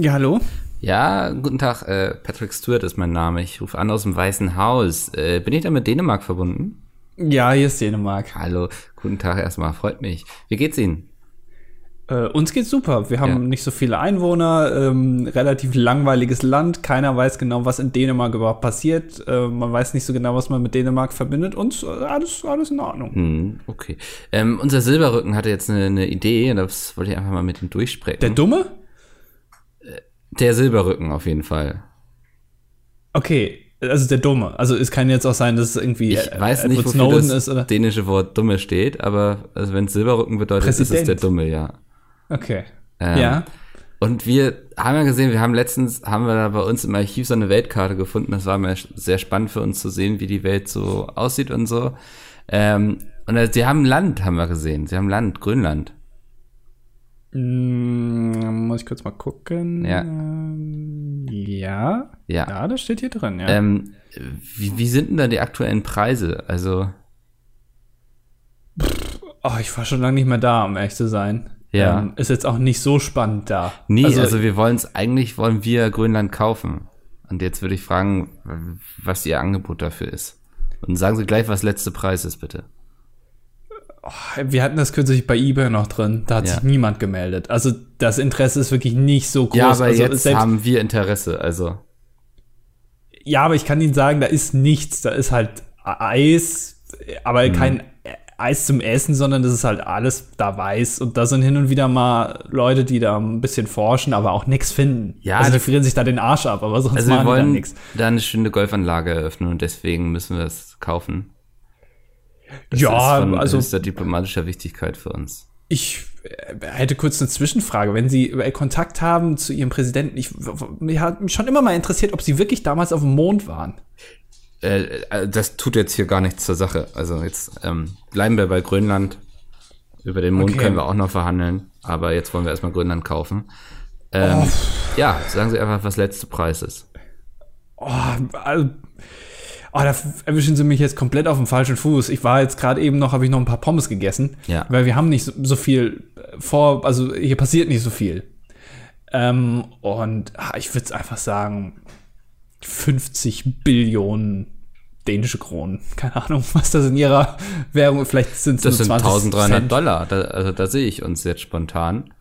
Ja, hallo? Ja, guten Tag, äh, Patrick Stewart ist mein Name. Ich rufe an aus dem Weißen Haus. Äh, bin ich da mit Dänemark verbunden? Ja, hier ist Dänemark. Hallo, guten Tag erstmal, freut mich. Wie geht's Ihnen? Äh, uns geht's super. Wir haben ja. nicht so viele Einwohner, ähm, relativ langweiliges Land. Keiner weiß genau, was in Dänemark überhaupt passiert. Äh, man weiß nicht so genau, was man mit Dänemark verbindet. Uns äh, alles, alles in Ordnung. Hm, okay. Ähm, unser Silberrücken hatte jetzt eine, eine Idee und das wollte ich einfach mal mit ihm durchsprechen. Der Dumme? Der Silberrücken auf jeden Fall. Okay, also der Dumme. Also es kann jetzt auch sein, dass es irgendwie ich weiß nicht, wofür Snowden das ist, oder? dänische Wort Dumme steht, aber also wenn es Silberrücken bedeutet, Präsident. ist es der Dumme, ja. Okay. Ähm, ja. Und wir haben ja gesehen, wir haben letztens, haben wir da bei uns im Archiv so eine Weltkarte gefunden. Das war mir sehr spannend für uns zu sehen, wie die Welt so aussieht und so. Ähm, und sie haben Land, haben wir gesehen. Sie haben Land, Grönland. Mm, muss ich kurz mal gucken. Ja. ja. Ja. Ja, das steht hier drin, ja. Ähm, wie, wie sind denn da die aktuellen Preise? Also. Oh, ich war schon lange nicht mehr da, um ehrlich zu sein. Ja. Ähm, ist jetzt auch nicht so spannend da. Nee, also, also wir wollen es, eigentlich wollen wir Grönland kaufen. Und jetzt würde ich fragen, was Ihr Angebot dafür ist. Und sagen Sie gleich, was letzte Preis ist, bitte. Oh, wir hatten das kürzlich bei eBay noch drin. Da hat ja. sich niemand gemeldet. Also das Interesse ist wirklich nicht so groß. Ja, aber also, jetzt haben wir Interesse, also. Ja, aber ich kann Ihnen sagen, da ist nichts. Da ist halt Eis, aber hm. kein Eis zum Essen, sondern das ist halt alles da weiß. Und da sind hin und wieder mal Leute, die da ein bisschen forschen, aber auch nichts finden. Ja, also die frieren sich da den Arsch ab, aber sonst also machen wir wollen da nichts. Da eine schöne Golfanlage eröffnen und deswegen müssen wir es kaufen. Das ja, ist von also höchster diplomatischer Wichtigkeit für uns. Ich äh, hätte kurz eine Zwischenfrage. Wenn Sie Kontakt haben zu Ihrem Präsidenten, ich, mich hat mich schon immer mal interessiert, ob Sie wirklich damals auf dem Mond waren. Äh, äh, das tut jetzt hier gar nichts zur Sache. Also jetzt ähm, bleiben wir bei Grönland. Über den Mond okay. können wir auch noch verhandeln, aber jetzt wollen wir erstmal Grönland kaufen. Ähm, oh. Ja, sagen Sie einfach, was letzte Preis ist. Oh, also, oh, da erwischen Sie mich jetzt komplett auf dem falschen Fuß. Ich war jetzt gerade eben noch, habe ich noch ein paar Pommes gegessen, ja. weil wir haben nicht so, so viel vor, also hier passiert nicht so viel. Ähm, und ach, ich würde es einfach sagen, 50 Billionen dänische Kronen. Keine Ahnung, was das in ihrer Währung, vielleicht sind es Das sind 1300 Dollar, da, also da sehe ich uns jetzt spontan.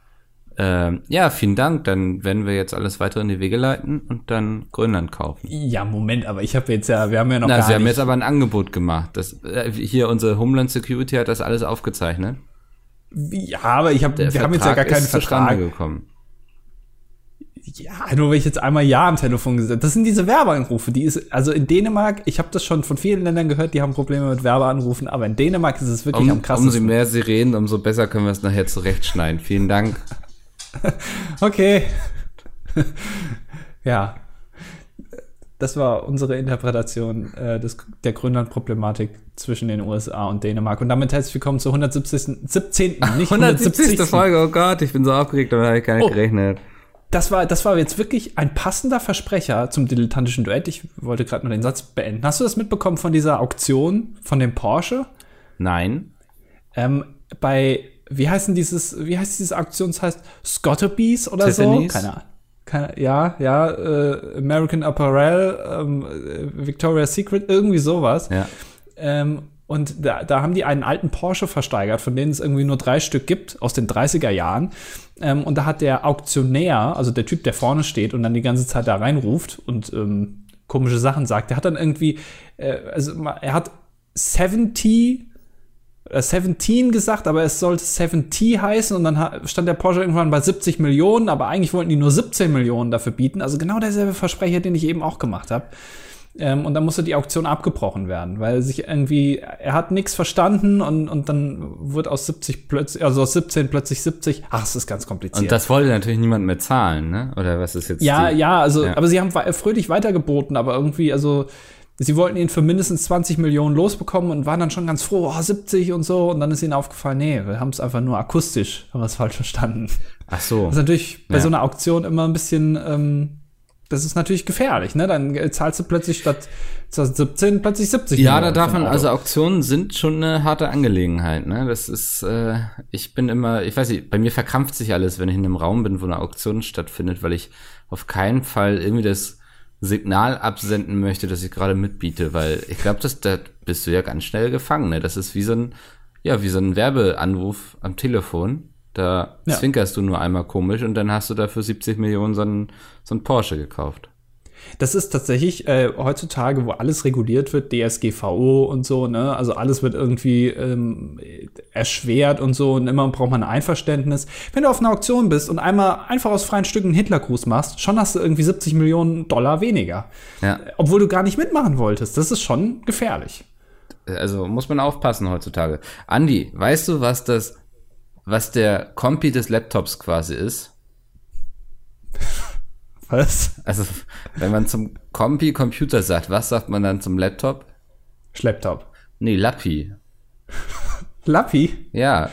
Ähm, ja, vielen Dank. Dann werden wir jetzt alles weiter in die Wege leiten und dann Grönland kaufen. Ja, Moment, aber ich habe jetzt ja, wir haben ja noch Na, gar Sie haben nicht. jetzt aber ein Angebot gemacht. Das, äh, hier unsere Homeland Security hat das alles aufgezeichnet. Ja, aber ich habe, wir Der haben jetzt ja gar Vertrag keinen ist Vertrag. gekommen. Ja, nur weil ich jetzt einmal Ja am Telefon gesagt Das sind diese Werbeanrufe. Die ist, also in Dänemark, ich habe das schon von vielen Ländern gehört, die haben Probleme mit Werbeanrufen, aber in Dänemark ist es wirklich am Um, krassesten. umso mehr Sie reden, umso besser können wir es nachher zurechtschneiden. Vielen Dank. Okay. ja. Das war unsere Interpretation äh, des, der Grönland-Problematik zwischen den USA und Dänemark. Und damit herzlich willkommen zur 170. 17. Nicht 170. Folge, oh Gott, ich bin so aufgeregt, damit habe ich gar nicht Oh. gerechnet. Das war, das war jetzt wirklich ein passender Versprecher zum dilettantischen Duett. Ich wollte gerade nur den Satz beenden. Hast du das mitbekommen von dieser Auktion von dem Porsche? Nein. Ähm, bei, wie heißen dieses, wie heißt dieses Auktions heißt? Scottebees oder Tiffany's? so? Keine Ahnung. Keine, ja, ja, äh, American Apparel, ähm, äh, Victoria's Secret, irgendwie sowas. Ja. Ähm, und da, da haben die einen alten Porsche versteigert, von denen es irgendwie nur drei Stück gibt, aus den 30er Jahren. Ähm, und da hat der Auktionär, also der Typ, der vorne steht und dann die ganze Zeit da reinruft und ähm, komische Sachen sagt, der hat dann irgendwie, äh, also er hat 70 äh, 17 gesagt, aber es sollte 70 heißen und dann stand der Porsche irgendwann bei 70 Millionen, aber eigentlich wollten die nur 17 Millionen dafür bieten. Also genau derselbe Versprecher, den ich eben auch gemacht habe. Ähm, und dann musste die Auktion abgebrochen werden, weil sich irgendwie, er hat nichts verstanden und, und dann wurde aus 70 plötzlich, also aus 17 plötzlich 70. Ach, es ist ganz kompliziert. Und das wollte natürlich niemand mehr zahlen, ne? Oder was ist jetzt ja, die? ja, also, Ja. aber sie haben fröhlich weitergeboten, aber irgendwie, also, sie wollten ihn für mindestens 20 Millionen losbekommen und waren dann schon ganz froh, oh, 70 und so. Und dann ist ihnen aufgefallen, nee, wir haben es einfach nur akustisch, haben wir es falsch verstanden. Ach so. Das ist natürlich bei Ja. so einer Auktion immer ein bisschen, ähm, das ist natürlich gefährlich, ne? Dann äh, zahlst du plötzlich statt 17 plötzlich 70 Ja, da Millionen darf für ein man, also Auktionen sind schon eine harte Angelegenheit, ne? Das ist, äh, ich bin immer, ich weiß nicht, bei mir verkrampft sich alles, wenn ich in einem Raum bin, wo eine Auktion stattfindet, weil ich auf keinen Fall irgendwie das Signal absenden möchte, dass ich gerade mitbiete, weil ich glaube, dass da bist du ja ganz schnell gefangen, ne? Das ist wie so ein, ja, wie so ein Werbeanruf am Telefon. Da Ja. zwinkerst du nur einmal komisch und dann hast du dafür 70 Millionen so ein, so ein Porsche gekauft. Das ist tatsächlich äh, heutzutage, wo alles reguliert wird, DSGVO und so, ne? Also alles wird irgendwie ähm, erschwert und so und immer braucht man ein Einverständnis. Wenn du auf einer Auktion bist und einmal einfach aus freien Stücken einen Hitlergruß machst, schon hast du irgendwie 70 Millionen Dollar weniger. Ja. Obwohl du gar nicht mitmachen wolltest. Das ist schon gefährlich. Also muss man aufpassen heutzutage. Andi, weißt du, was das, was der Kompi des Laptops quasi ist? Was? Also, wenn man zum Kompi Computer sagt, was sagt man dann zum Laptop? Schlepptop. Nee, Lappi. Lappi Ja.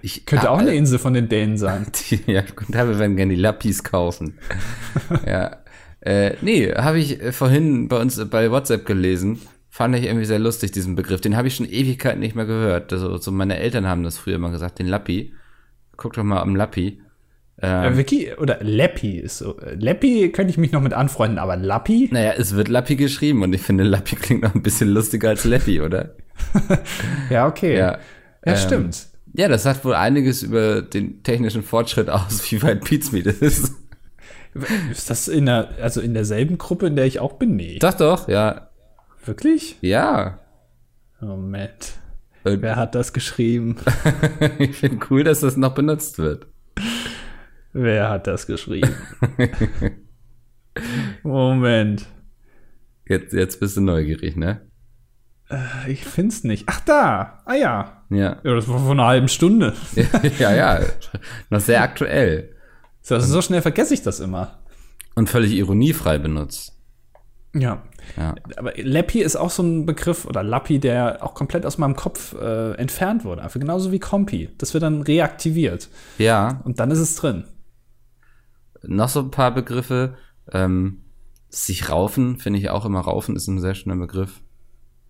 Ich, könnte ah, auch eine äh, Insel von den Dänen sein. die, ja, guten Tag, wir werden gerne die Lappis kaufen. ja. Äh, nee, habe ich äh, vorhin bei uns äh, bei WhatsApp gelesen. Fand ich irgendwie sehr lustig, diesen Begriff. Den habe ich schon Ewigkeiten nicht mehr gehört. Also, so meine Eltern haben das früher immer gesagt, den Lappi. Guck doch mal am Lappi. Äh, Wiki oder Leppi ist so. Leppi könnte ich mich noch mit anfreunden, aber Lappi? Naja, es wird Lappi geschrieben und ich finde, Lappi klingt noch ein bisschen lustiger als Leppi, oder? Ja, okay. Ja. Ja, Ähm, stimmt. Ja, das sagt wohl einiges über den technischen Fortschritt aus, wie weit Pizmeet ist. Ist das in der, also in derselben Gruppe, in der ich auch bin? Nee. Doch, doch, ja. Wirklich? Ja. Moment. Äh, Wer hat das geschrieben? ich finde cool, dass das noch benutzt wird. Wer hat das geschrieben? Moment. Jetzt, jetzt bist du neugierig, ne? Ich find's nicht. Ach, da. Ah ja. Ja. Ja, das war vor einer halben Stunde. ja, ja. Noch sehr aktuell. So, so schnell vergesse ich das immer. Und völlig ironiefrei benutzt. Ja. Ja. Aber Leppi ist auch so ein Begriff, oder Lappi, der auch komplett aus meinem Kopf äh, entfernt wurde. Einfach genauso wie Kompi. Das wird dann reaktiviert. Ja. Und dann ist es drin. Noch so ein paar Begriffe. Ähm, sich raufen, finde ich auch immer. Raufen ist ein sehr schöner Begriff.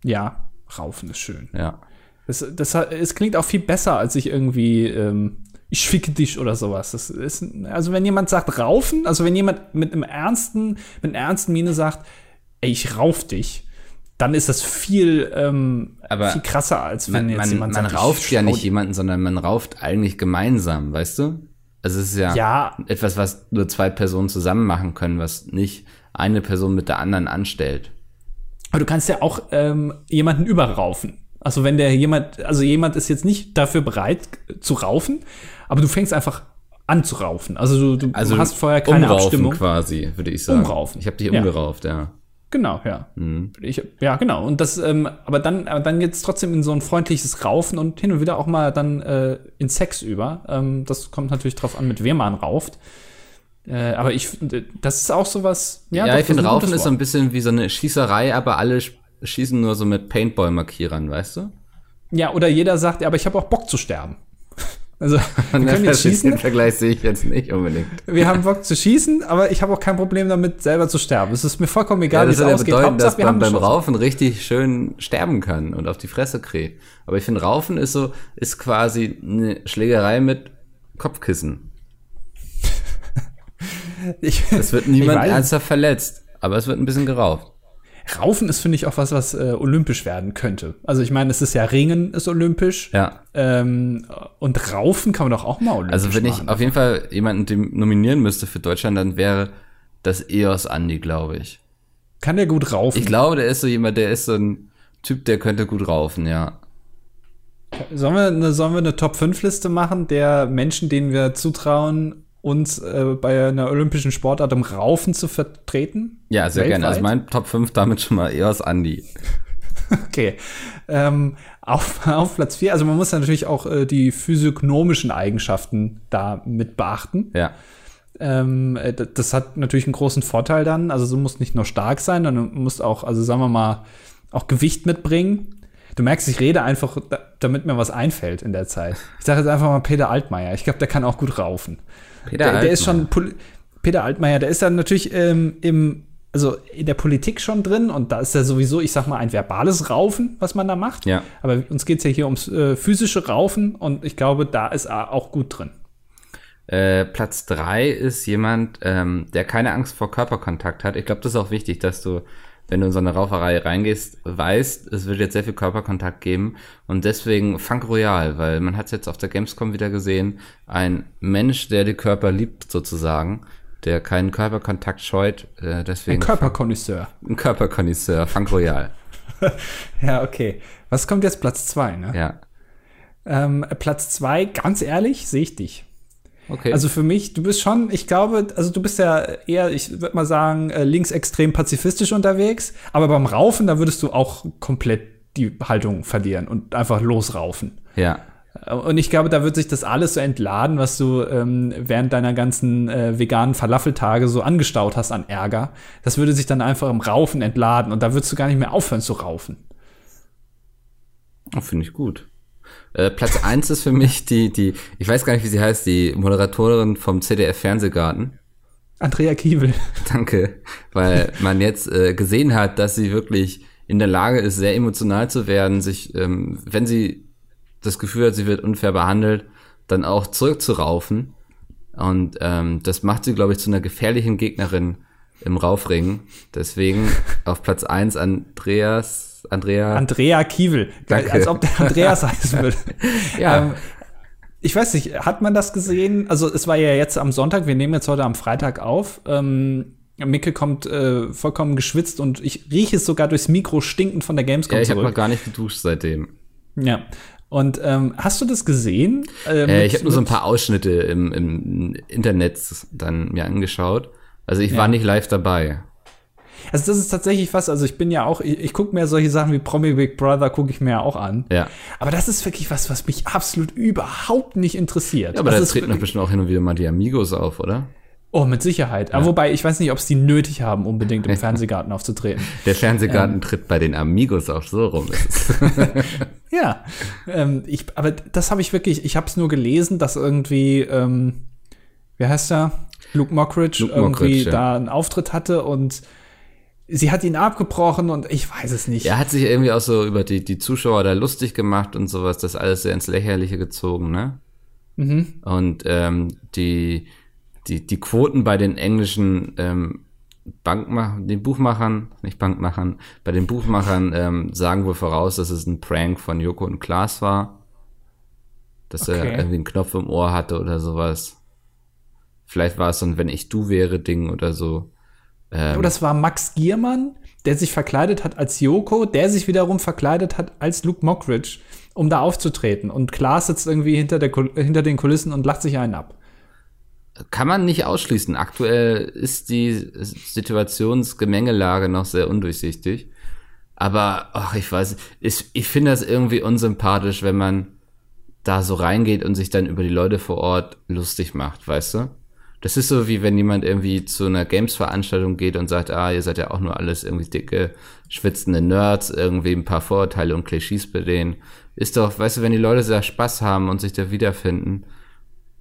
Ja, Raufen ist schön. Ja. Das, das, es klingt auch viel besser, als ich irgendwie, ähm, ich ficke dich oder sowas. Das ist, also wenn jemand sagt raufen, also wenn jemand mit einem ernsten, mit einer ernsten Miene sagt, ey, ich rauf dich, dann ist das viel, ähm, Aber viel krasser, als wenn Man, jetzt man, jemand man sagt, ich rauft ja nicht jemanden, sondern man rauft eigentlich gemeinsam, weißt du? Also es ist ja, Ja. etwas, was nur zwei Personen zusammen machen können, was nicht eine Person mit der anderen anstellt. Aber du kannst ja auch ähm, jemanden überraufen. Also wenn der jemand, also jemand ist jetzt nicht dafür bereit zu raufen, aber du fängst einfach an zu raufen. Also du, du Also hast vorher keine umraufen Abstimmung. quasi, würde ich sagen. Umraufen. Ich habe dich Ja. umgerauft, ja. Genau, ja. Mhm. Ich, ja, genau. Und das, ähm, aber dann, aber dann geht's trotzdem in so ein freundliches Raufen und hin und wieder auch mal dann äh, in Sex über. Ähm, das kommt natürlich drauf an, mit wem man rauft. Äh, aber ich finde, das ist auch sowas. Ja, Ja, doch, ich finde, Raufen ist so ein bisschen wie so eine Schießerei, aber alle sch- schießen nur so mit Paintball-Markierern, weißt du? Ja, oder jeder sagt, ja, aber ich habe auch Bock zu sterben. Also, wir können jetzt schießen, Den Vergleich sehe ich jetzt nicht unbedingt. wir haben Bock zu schießen, aber ich habe auch kein Problem damit, selber zu sterben. Es ist mir vollkommen Ja, egal, wie das es ja ausgeht. bedeuten, dass Hauptsache, wir man beim. Raufen richtig schön sterben kann und auf die Fresse kriegt. Aber ich finde, Raufen ist so, ist quasi eine Schlägerei mit Kopfkissen. Ich, Es wird niemand ernsthaft verletzt, aber es wird ein bisschen gerauft. Raufen ist, finde ich, auch was, was äh, olympisch werden könnte. Also ich meine, es ist ja Ringen ist olympisch. Ja. Ähm, und Raufen kann man doch auch mal olympisch Also wenn ich machen. auf jeden Fall jemanden nominieren müsste für Deutschland, dann wäre das EOS Andi, glaube ich. Kann der gut raufen? Ich glaube, der ist so jemand, der ist so ein Typ, der könnte gut raufen, ja. Sollen wir, eine, sollen wir eine Top-5-Liste machen der Menschen, denen wir zutrauen, uns äh, bei einer olympischen Sportart im Raufen zu vertreten? Ja, sehr gerne. Also Weltweit? mein Top 5 damit schon mal EOS Andi. Okay. Ähm, auf, auf Platz 4, also man muss natürlich auch äh, die physiognomischen Eigenschaften da mit beachten. Ja. Ähm, äh, das hat natürlich einen großen Vorteil dann. Also du musst nicht nur stark sein, sondern du musst auch, also sagen wir mal, auch Gewicht mitbringen. Du merkst, ich rede einfach, da- damit mir was einfällt in der Zeit. Ich sage jetzt einfach mal Peter Altmaier. Ich glaube, der kann auch gut raufen. Peter Der, der ist Altmaier. schon, poli Peter Altmaier, der ist dann natürlich ähm, im, also in der Politik schon drin und da ist ja sowieso, ich sag mal, ein verbales Raufen, was man da macht. Ja. Aber uns geht es ja hier ums äh, physische Raufen und ich glaube, da ist er auch gut drin. Äh, Platz drei ist jemand, ähm, der keine Angst vor Körperkontakt hat. Ich glaube, das ist auch wichtig, dass du, wenn du in so eine Rauferei reingehst, weißt, es wird jetzt sehr viel Körperkontakt geben. Und deswegen Funk Royal, weil man hat es jetzt auf der Gamescom wieder gesehen, ein Mensch, der die Körper liebt sozusagen, der keinen Körperkontakt scheut. Äh, deswegen Ein Körperkonnoisseur. ein Körperkonnoisseur, Funk Royal. Ja, okay. Was kommt jetzt Platz zwei? Ne? Ja. Ähm, Platz zwei, ganz ehrlich, sehe ich dich. Okay. Also für mich, du bist schon, ich glaube, also du bist ja eher, ich würde mal sagen, äh, linksextrem pazifistisch unterwegs, aber beim Raufen, da würdest du auch komplett die Haltung verlieren und einfach losraufen. ja. Und ich glaube, da wird sich das alles so entladen, was du ähm, während deiner ganzen äh, veganen Falafeltage so angestaut hast an Ärger. Das würde sich dann einfach im Raufen entladen und da würdest du gar nicht mehr aufhören zu raufen. Oh, Finde ich gut. Äh, Platz eins ist für mich die, die, ich weiß gar nicht, wie sie heißt, die Moderatorin vom CDF Fernsehgarten. Andrea Kiewel. Danke, weil man jetzt äh, gesehen hat, dass sie wirklich in der Lage ist, sehr emotional zu werden, sich, ähm, wenn sie das Gefühl hat, sie wird unfair behandelt, dann auch zurückzuraufen. Und ähm, das macht sie, glaube ich, zu einer gefährlichen Gegnerin im Raufring. Deswegen auf Platz eins Andreas, Andrea. Andrea Kiewel. Danke. Als ob der Andreas heißen würde. Ja. Ähm, ich weiß nicht, hat man das gesehen? Also es war ja jetzt am Sonntag, wir nehmen jetzt heute am Freitag auf. Ähm, Micke kommt äh, vollkommen geschwitzt und ich rieche es sogar durchs Mikro stinkend von der Gamescom ja, ich habe noch gar nicht geduscht seitdem. Ja. Und ähm, hast du das gesehen? Äh, Äh, ich habe nur so ein paar Ausschnitte im, im Internet dann mir angeschaut. Also ich Ja. war nicht live dabei. Also das ist tatsächlich was, also ich bin ja auch, ich, ich gucke mir solche Sachen wie Promi Big Brother, gucke ich mir ja auch an. Ja. Aber das ist wirklich was, was mich absolut überhaupt nicht interessiert. Ja, aber das da ist treten doch bestimmt auch hin und wieder mal die Amigos auf, oder? Oh, mit Sicherheit. Aber wobei, ich weiß nicht, ob es die nötig haben, unbedingt im Fernsehgarten aufzutreten. Der Fernsehgarten tritt bei den Amigos auf, so rum. Ja, ähm, ich, aber das habe ich wirklich, ich habe es nur gelesen, dass irgendwie, ähm, wie heißt er? Luke Mockridge Luke irgendwie Mockridge, ja. da einen Auftritt hatte und sie hat ihn abgebrochen und ich weiß es nicht. er hat sich irgendwie auch so über die, die Zuschauer da lustig gemacht und sowas, das alles sehr ins Lächerliche gezogen, ne? Mhm. Und ähm, die, die, die Quoten bei den englischen ähm, Bankmachern, den Buchmachern, nicht Bankmachern, bei den Buchmachern ähm, sagen wohl voraus, dass es ein Prank von Joko und Klaas war. Dass Okay. er irgendwie einen Knopf im Ohr hatte oder sowas. Vielleicht war es so ein Wenn ich du wäre Ding oder so. Ähm, Oh, das war Max Giermann, der sich verkleidet hat als Joko, der sich wiederum verkleidet hat als Luke Mockridge, um da aufzutreten. Und Klaas sitzt irgendwie hinter, der, hinter den Kulissen und lacht sich einen ab. kann man nicht ausschließen. Aktuell ist die Situationsgemengelage noch sehr undurchsichtig. Aber, ach, ich weiß, ich, ich finde das irgendwie unsympathisch, wenn man da so reingeht und sich dann über die Leute vor Ort lustig macht, weißt du? Das ist so, wie wenn jemand irgendwie zu einer Games-Veranstaltung geht und sagt, ah, ihr seid ja auch nur alles irgendwie dicke, schwitzende Nerds, irgendwie ein paar Vorurteile und Klischees bei denen. Ist doch, weißt du, wenn die Leute sehr Spaß haben und sich da wiederfinden,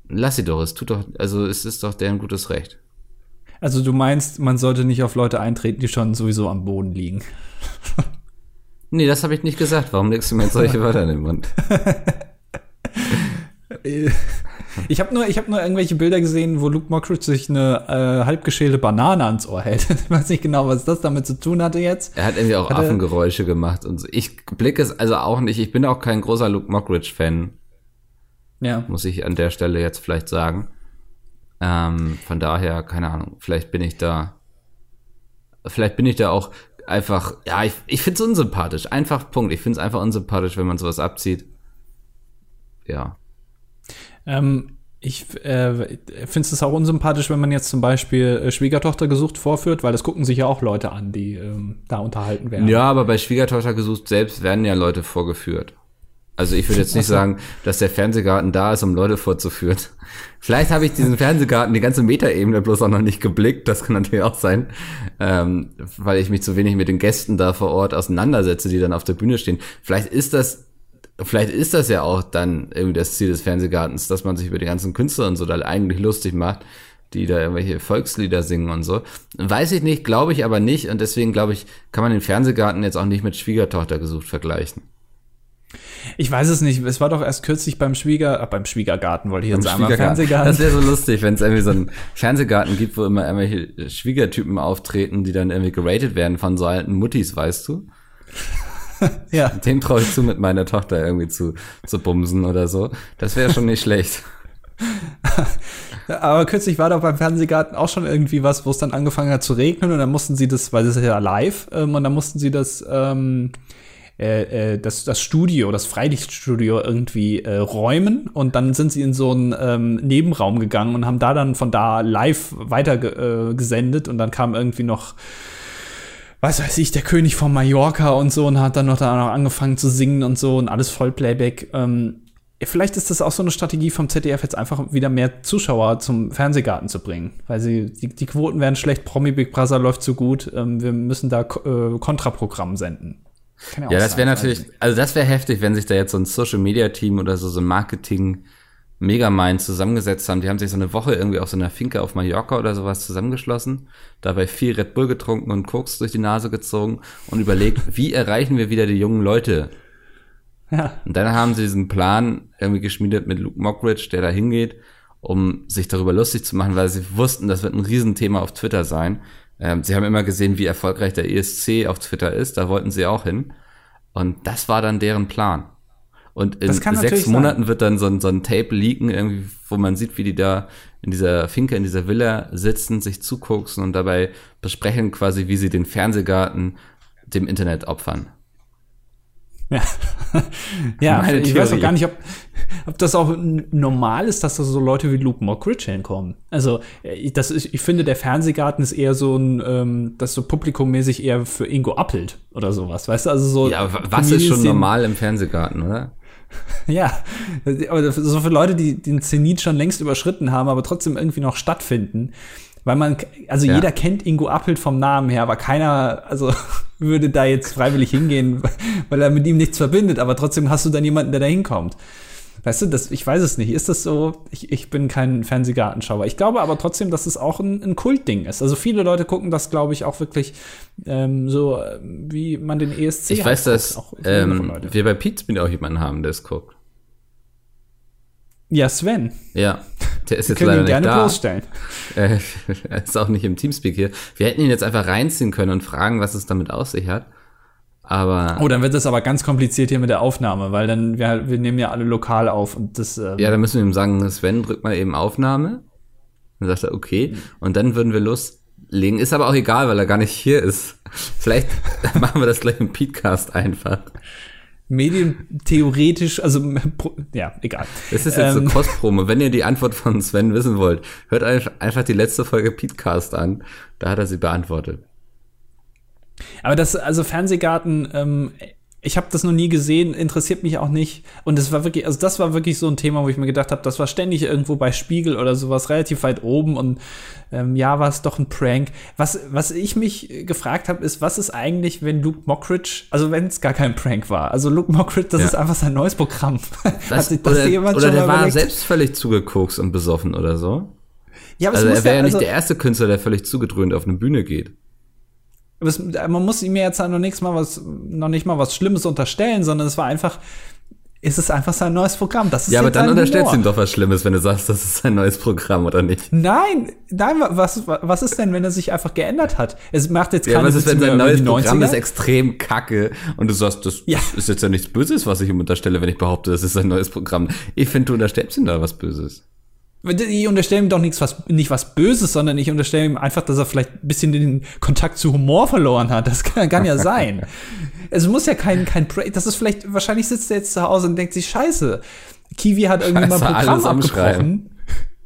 lass sie doch, es tut doch, also es ist doch deren gutes Recht. Also du meinst, man sollte nicht auf Leute eintreten, die schon sowieso am Boden liegen. Nee, das habe ich nicht gesagt. Warum legst du mir jetzt solche Wörter in den Mund? Ich habe nur, ich hab nur irgendwelche Bilder gesehen, wo Luke Mockridge sich eine äh, halbgeschälte Banane ans Ohr hält. Ich weiß nicht genau, was das damit zu tun hatte jetzt. Er hat irgendwie auch Hat er- Affengeräusche gemacht und so. Ich blicke es also auch nicht. Ich bin auch kein großer Luke Mockridge-Fan, Ja. muss ich an der Stelle jetzt vielleicht sagen. Ähm, von daher, keine Ahnung, vielleicht bin ich da, vielleicht bin ich da auch einfach, ja, ich, ich finde es unsympathisch. Einfach Punkt. Ich finde es einfach unsympathisch, wenn man sowas abzieht. Ja. Ähm, ich äh, finde es auch unsympathisch, wenn man jetzt zum Beispiel äh, Schwiegertochter gesucht vorführt, weil das gucken sich ja auch Leute an, die ähm, da unterhalten werden. Ja, aber bei Schwiegertochter gesucht selbst werden ja Leute vorgeführt. Also ich würde jetzt nicht sagen, dass der Fernsehgarten da ist, um Leute vorzuführen. Vielleicht habe ich diesen Fernsehgarten, die ganze Metaebene bloß auch noch nicht geblickt. Das kann natürlich auch sein, ähm, weil ich mich zu wenig mit den Gästen da vor Ort auseinandersetze, die dann auf der Bühne stehen. Vielleicht ist das, vielleicht ist das ja auch dann irgendwie das Ziel des Fernsehgartens, dass man sich über die ganzen Künstler und so da eigentlich lustig macht, die da irgendwelche Volkslieder singen und so. Weiß ich nicht, glaube ich aber nicht. Und deswegen glaube ich, kann man den Fernsehgarten jetzt auch nicht mit Schwiegertochter gesucht vergleichen. Ich weiß es nicht. Es war doch erst kürzlich beim Schwieger, äh, beim Schwiegergarten wollte ich jetzt sagen, Fernsehgarten. Das wäre so lustig, wenn es irgendwie so einen Fernsehgarten gibt, wo immer irgendwelche Schwiegertypen auftreten, die dann irgendwie geratet werden von so alten Muttis, weißt du? ja. Dem traue ich zu, mit meiner Tochter irgendwie zu, zu bumsen oder so. Das wäre schon nicht schlecht. Aber kürzlich war doch beim Fernsehgarten auch schon irgendwie was, wo es dann angefangen hat zu regnen und dann mussten sie das, weil das ist ja live, ähm, und dann mussten sie das, ähm, äh, äh, das, das Studio, das Freilichtstudio irgendwie äh, räumen und dann sind sie in so einen ähm, Nebenraum gegangen und haben da dann von da live weiter äh, gesendet und dann kam irgendwie noch was weiß ich, der König von Mallorca und so und hat dann noch da noch angefangen zu singen und so und alles Vollplayback. Ähm, vielleicht ist das auch so eine Strategie vom ZDF jetzt einfach wieder mehr Zuschauer zum Fernsehgarten zu bringen, weil sie die, die Quoten werden schlecht, Promi Big Brother läuft so gut, ähm, wir müssen da äh, Kontraprogramm senden. ja, das wäre natürlich, also das wäre heftig, wenn sich da jetzt so ein Social Media Team oder so so ein Marketing Megamind zusammengesetzt haben. Die haben sich so eine Woche irgendwie auf so einer Finke auf Mallorca oder sowas zusammengeschlossen, dabei viel Red Bull getrunken und Koks durch die Nase gezogen und überlegt, wie erreichen wir wieder die jungen Leute? Ja. Und dann haben sie diesen Plan irgendwie geschmiedet mit Luke Mockridge, der da hingeht, um sich darüber lustig zu machen, weil sie wussten, das wird ein Riesenthema auf Twitter sein. Ähm, sie haben immer gesehen, wie erfolgreich der ESC auf Twitter ist, da wollten sie auch hin. Und das war dann deren Plan. Und in sechs Monaten sein. wird dann so ein, so ein Tape leaken, irgendwie, wo man sieht, wie die da in dieser Finke, in dieser Villa sitzen, sich zugucken und dabei besprechen quasi, wie sie den Fernsehgarten dem Internet opfern. Ja, ja ich weiß auch gar nicht, ob, ob das auch normal ist, dass da so Leute wie Luke Mockridge hinkommen. Also, äh, das ist, ich finde, der Fernsehgarten ist eher so ein, ähm, das so publikummäßig eher für Ingo Appelt oder sowas, weißt du? Also so. Ja, was ist schon normal im Fernsehgarten, oder? Ja, aber so für Leute, die den Zenit schon längst überschritten haben, aber trotzdem irgendwie noch stattfinden. Weil man, also ja. jeder kennt Ingo Appelt vom Namen her, aber keiner, also würde da jetzt freiwillig hingehen, weil er mit ihm nichts verbindet, aber trotzdem hast du dann jemanden, der da hinkommt. Weißt du, das, ich weiß es nicht. Ist das so? Ich, ich bin kein Fernsehgartenschauer. Ich glaube aber trotzdem, dass es auch ein, ein Kultding ist. Also viele Leute gucken das, glaube ich, auch wirklich ähm, so, wie man den ESC Ich weiß, dass auch, ähm, wir bei Pizmeet auch jemanden haben, der es guckt. Ja, Sven. Ja, der ist jetzt leider nicht gerne da. bloßstellen. Äh, er ist auch nicht im Teamspeak hier. Wir hätten ihn jetzt einfach reinziehen können und fragen, was es damit aus sich hat. Aber. Oh, dann wird das aber ganz kompliziert hier mit der Aufnahme, weil dann, wir, wir nehmen ja alle lokal auf und das. Ähm ja, dann müssen wir ihm sagen, Sven, drück mal eben Aufnahme. Dann sagt er, okay. Und dann würden wir loslegen. Ist aber auch egal, weil er gar nicht hier ist. Vielleicht machen wir das gleich im Podcast einfach. Medientheoretisch, also ja, egal. Das ist jetzt ähm, so Kostpromo. Wenn ihr die Antwort von Sven wissen wollt, hört einfach die letzte Folge Podcast an. Da hat er sie beantwortet. Aber das, also Fernsehgarten, ähm, ich habe das noch nie gesehen, interessiert mich auch nicht. Und das war wirklich, also das war wirklich so ein Thema, wo ich mir gedacht habe, das war ständig irgendwo bei Spiegel oder sowas relativ weit oben und ähm, ja, war es doch ein Prank. Was, was ich mich gefragt habe, ist, was ist eigentlich, wenn Luke Mockridge, also wenn es gar kein Prank war, also Luke Mockridge, das ja. ist einfach sein neues Programm. Das, das oder oder der war selbst völlig zugekokst und besoffen oder so. Ja, aber also er wäre ja, also, nicht der erste Künstler, der völlig zugedröhnt auf eine Bühne geht. Es, man muss ihm jetzt noch nichts mal was, noch nicht mal was Schlimmes unterstellen, sondern es war einfach, ist es einfach sein neues Programm. Das ist ja, aber dann unterstellst du ihm doch was Schlimmes, wenn du sagst, das ist sein neues Programm, oder nicht? Nein, nein, was, was ist denn, wenn er sich einfach geändert hat? Es macht jetzt keine Ja, was ist, wenn sein neues Programm ist extrem kacke und du sagst, das, ja. ist jetzt ja nichts Böses, was ich ihm unterstelle, wenn ich behaupte, das ist sein neues Programm. Ich finde, du unterstellst ihm da was Böses. Ich unterstelle ihm doch nichts, was, nicht was Böses, sondern ich unterstelle ihm einfach, dass er vielleicht ein bisschen den Kontakt zu Humor verloren hat. Das kann, kann ja sein. es muss ja kein, kein, das ist vielleicht, wahrscheinlich sitzt er jetzt zu Hause und denkt sich, scheiße, Kiwi hat irgendwie mal Programm abgebrochen.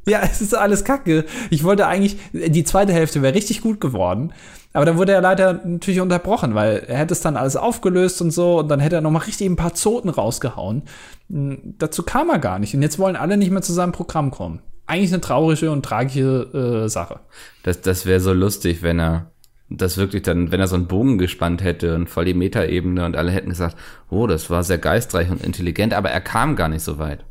Ja, es ist alles kacke. Ich wollte eigentlich, die zweite Hälfte wäre richtig gut geworden. Aber dann wurde er leider natürlich unterbrochen, weil er hätte es dann alles aufgelöst und so und dann hätte er noch mal richtig ein paar Zoten rausgehauen. Hm, dazu kam er gar nicht. Und jetzt wollen alle nicht mehr zu seinem Programm kommen eigentlich eine traurige und tragische äh, Sache. Das, das wäre so lustig, wenn er das wirklich dann, wenn er so einen Bogen gespannt hätte und voll die Metaebene und alle hätten gesagt, oh, das war sehr geistreich und intelligent, aber er kam gar nicht so weit.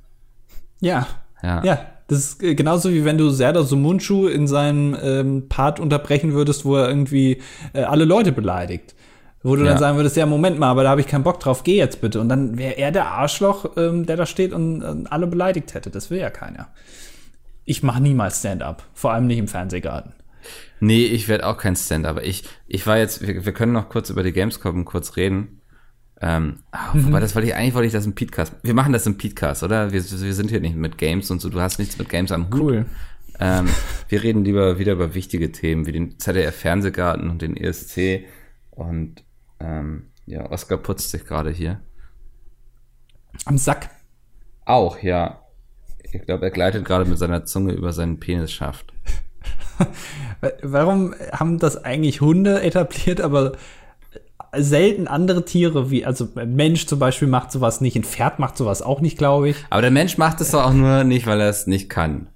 Ja. Ja. Ja. Das ist äh, genauso wie wenn du Serdar Sumunchu in seinem ähm, Part unterbrechen würdest, wo er irgendwie äh, alle Leute beleidigt. Wo du Ja. dann sagen würdest, ja, Moment mal, aber da habe ich keinen Bock drauf, geh jetzt bitte. Und dann wäre er der Arschloch, ähm, der da steht und äh, alle beleidigt hätte. Das will ja keiner. Ich mache niemals Stand-up, vor allem nicht im Fernsehgarten. Nee, ich werde auch kein Stand, aber ich, ich war jetzt, wir, wir können noch kurz über die Gamescom kurz reden. Ähm, ah, Mhm. wobei das wollte ich, eigentlich wollte ich das im Podcast. Wir machen das im Podcast, oder? Wir, wir sind hier nicht mit Games und so, du hast nichts mit Games am Hut. Cool. Ähm, wir reden lieber wieder über wichtige Themen wie den ZDF Fernsehgarten und den ESC und ähm, ja, Oskar putzt sich gerade hier. Am Sack. Auch, ja. Ich glaube, er gleitet gerade mit seiner Zunge über seinen Penisschaft. Wa- Warum haben das eigentlich Hunde etabliert, aber selten andere Tiere, wie, also ein Mensch zum Beispiel macht sowas nicht, ein Pferd macht sowas auch nicht, glaube ich. Aber der Mensch macht es doch auch nur nicht, weil er es nicht kann.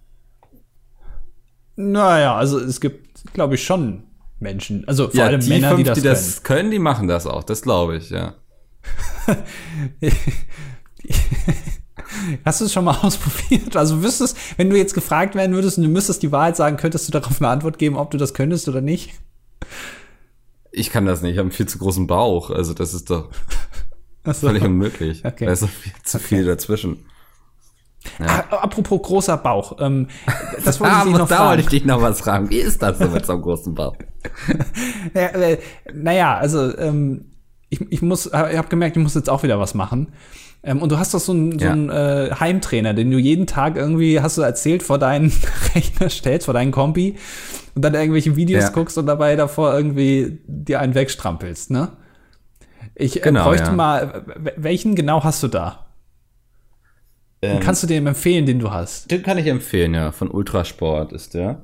Naja, also es gibt, glaube ich, schon Menschen, also vor allem die Männer, fünf, die das, die das können, die machen das auch. Das glaube ich, ja. können. Hast du es schon mal ausprobiert? Also wüsstest, wenn du jetzt gefragt werden würdest und du müsstest die Wahrheit sagen, könntest du darauf eine Antwort geben, ob du das könntest oder nicht? Ich kann das nicht. Ich habe einen viel zu großen Bauch. Also das ist doch Achso. völlig unmöglich. Okay. Da ist doch viel zu viel dazwischen. Ah, apropos großer Bauch, ähm, das wollte ich Ah, noch da fragen. wollte ich dich noch was fragen. Wie ist das so mit so einem großen Bauch? Ja, äh, naja, also ähm, ich, ich muss, ich habe gemerkt, ich muss jetzt auch wieder was machen. Ähm, und du hast doch so einen, so Ja. einen äh, Heimtrainer, den du jeden Tag irgendwie, hast du erzählt, vor deinen Rechner stellst, vor deinen Kompi und dann irgendwelche Videos Ja. guckst und dabei davor irgendwie dir einen wegstrampelst, ne? Ich äh, Genau, bräuchte ja. mal, welchen genau hast du da? Ähm, Kannst du dem empfehlen, den du hast? den kann ich empfehlen, ja. Von Ultrasport ist der.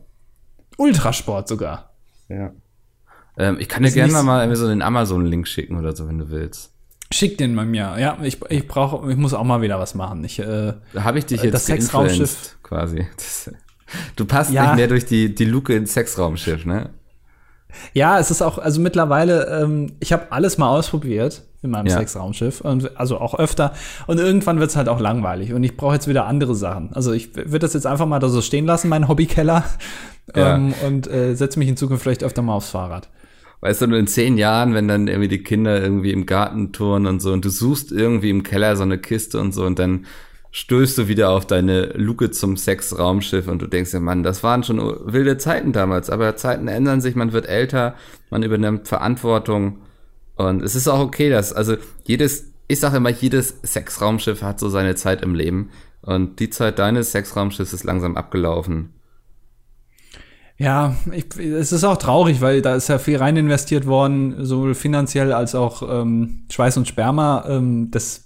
Ultrasport sogar. Ja. Ähm, ich kann dir gerne mal so den Amazon-Link schicken oder so, wenn du willst. Schick den mal mir. Ja, ich, ich brauche, ich muss auch mal wieder was machen. Ich, äh, Da habe ich dich jetzt das Sexraumschiff. quasi. Das, du passt Ja. nicht mehr durch die, die Luke ins Sexraumschiff, ne? Ja, es ist auch, also mittlerweile, ähm, ich habe alles mal ausprobiert in meinem Ja. Sexraumschiff und also auch öfter und irgendwann wird's halt auch langweilig und ich brauche jetzt wieder andere Sachen. Also ich würde das jetzt einfach mal da so stehen lassen, meinen Hobbykeller Ja. ähm, und äh, setze mich in Zukunft vielleicht öfter mal aufs Fahrrad. Weißt du, nur in zehn Jahren, wenn dann irgendwie die Kinder irgendwie im Garten touren und so und du suchst irgendwie im Keller so eine Kiste und so und dann stößt du wieder auf deine Luke zum Sexraumschiff und du denkst dir, Mann, das waren schon wilde Zeiten damals, aber Zeiten ändern sich, man wird älter, man übernimmt Verantwortung und es ist auch okay, dass, also jedes, ich sage immer, jedes Sexraumschiff hat so seine Zeit im Leben und die Zeit deines Sexraumschiffs ist langsam abgelaufen. Ja, ich, es ist auch traurig, weil da ist ja viel rein investiert worden, sowohl finanziell als auch ähm, Schweiß und Sperma. Ähm, das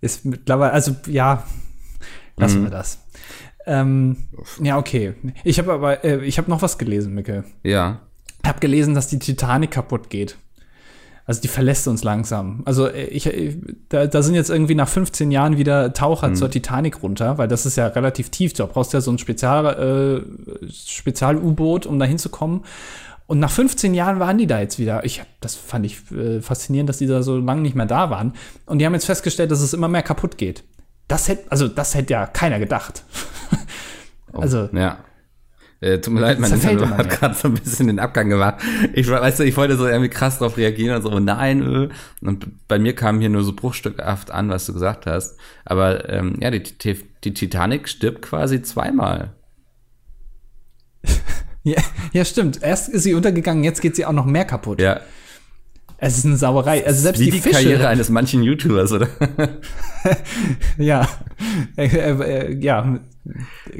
ist mittlerweile, also ja, lassen wir das. Ähm, ja, okay. Ich habe aber, äh, ich habe noch was gelesen, Micke. Ja, Ich habe gelesen, dass die Titanic kaputt geht. Also die verlässt uns langsam. Also äh, ich, ich da, da sind jetzt irgendwie nach 15 Jahren wieder Taucher zur Titanic runter, weil das ist ja relativ tief. Da brauchst du ja so ein Spezial, äh, Spezial-U-Boot, um da hinzukommen. Und nach 15 Jahren waren die da jetzt wieder. Ich das fand ich äh, faszinierend, dass die da so lange nicht mehr da waren. Und die haben jetzt festgestellt, dass es immer mehr kaputt geht. Das hätte, also das hätte ja keiner gedacht. Oh, Also- ja. Äh, tut mir leid, mein immer hat gerade so ein bisschen den Abgang gemacht. Ich weißt du, ich wollte so irgendwie krass drauf reagieren und so, nein, äh. und bei mir kam hier nur so bruchstückhaft an, was du gesagt hast. Aber ähm, ja, die, die, Titanic stirbt quasi zweimal. ja, ja, stimmt. Erst ist sie untergegangen, jetzt geht sie auch noch mehr kaputt. Ja, Es ist eine Sauerei. Also selbst wie die, die, Fische. Karriere eines manchen YouTubers, oder? Ja. Äh, äh, ja.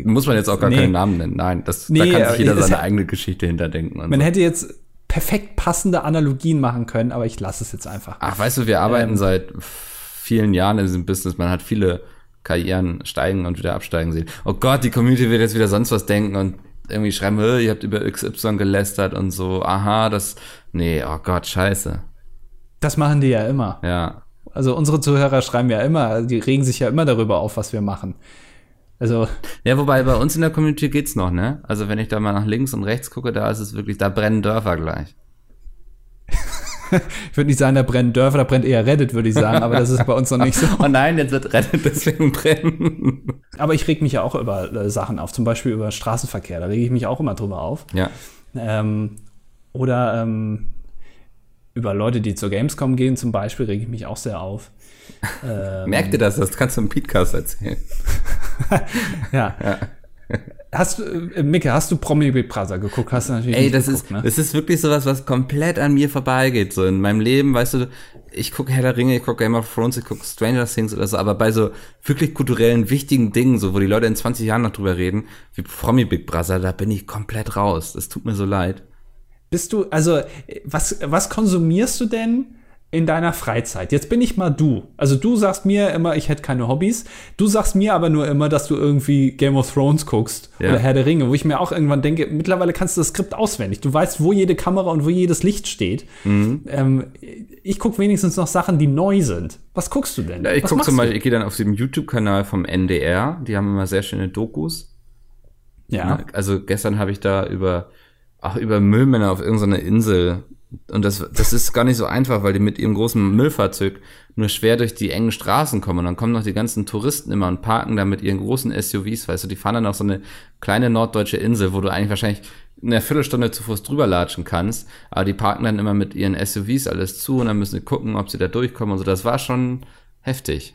Muss man jetzt auch gar Nee. keinen Namen nennen. Nein, das, da Nee, kann sich jeder es seine eigene Geschichte hinterdenken. Man so. hätte jetzt perfekt passende Analogien machen können, aber ich lasse es jetzt einfach. Ach, weißt du, wir arbeiten Ähm. seit vielen Jahren in diesem Business. Man hat viele Karrieren steigen und wieder absteigen sehen. Oh Gott, die Community wird jetzt wieder sonst was denken und irgendwie schreiben, "Hö, ihr habt über XY gelästert und so. Aha, das, nee, oh Gott, scheiße. Das machen die ja immer. Ja. Also unsere Zuhörer schreiben ja immer, die regen sich ja immer darüber auf, was wir machen. Also, Ja, wobei bei uns in der Community geht's noch, ne? Also wenn ich da mal nach links und rechts gucke, da ist es wirklich, da brennen Dörfer gleich. ich würde nicht sagen, da brennen Dörfer, da brennt eher Reddit, würde ich sagen, aber das ist bei uns noch nicht so. oh nein, jetzt wird Reddit deswegen brennen. Aber ich reg mich ja auch über äh, Sachen auf, zum Beispiel über Straßenverkehr, da rege ich mich auch immer drüber auf. Ja. Ähm, oder ähm, über Leute, die zur Gamescom gehen, zum Beispiel, rege ich mich auch sehr auf. Ähm, Merkt ihr das? Das kannst du im Podcast erzählen. ja. ja. Hast du, äh, Micke, hast du Promi Big Brother geguckt? Hast du natürlich Ey, das geguckt, ist, ne? das ist wirklich sowas, was komplett an mir vorbeigeht. So in meinem Leben, weißt du, ich gucke Herr der Ringe, ich gucke Game of Thrones, ich gucke Stranger Things oder so, aber bei so wirklich kulturellen, wichtigen Dingen, so, wo die Leute in 20 Jahren noch drüber reden, wie Promi Big Brother, da bin ich komplett raus. Das tut mir so leid. Bist du, also, was, was konsumierst du denn? In deiner Freizeit. Jetzt bin ich mal du. Also du sagst mir immer, ich hätte keine Hobbys. Du sagst mir aber nur immer, dass du irgendwie Game of Thrones guckst ja. oder Herr der Ringe, wo ich mir auch irgendwann denke, mittlerweile kannst du das Skript auswendig. Du weißt, wo jede Kamera und wo jedes Licht steht. Mhm. Ähm, ich gucke wenigstens noch Sachen, die neu sind. Was guckst du denn? Ja, ich gucke zum Beispiel, ich gehe dann auf dem YouTube-Kanal vom NDR. Die haben immer sehr schöne Dokus. Ja. Also gestern habe ich da über, auch über Müllmänner auf irgendeiner Insel und das, das ist gar nicht so einfach, weil die mit ihrem großen Müllfahrzeug nur schwer durch die engen Straßen kommen. Und dann kommen noch die ganzen Touristen immer und parken da mit ihren großen SUVs, weißt du, die fahren dann auf so eine kleine norddeutsche Insel, wo du eigentlich wahrscheinlich eine Viertelstunde zu Fuß drüber latschen kannst. Aber die parken dann immer mit ihren SUVs alles zu und dann müssen sie gucken, ob sie da durchkommen und so. Das war schon heftig.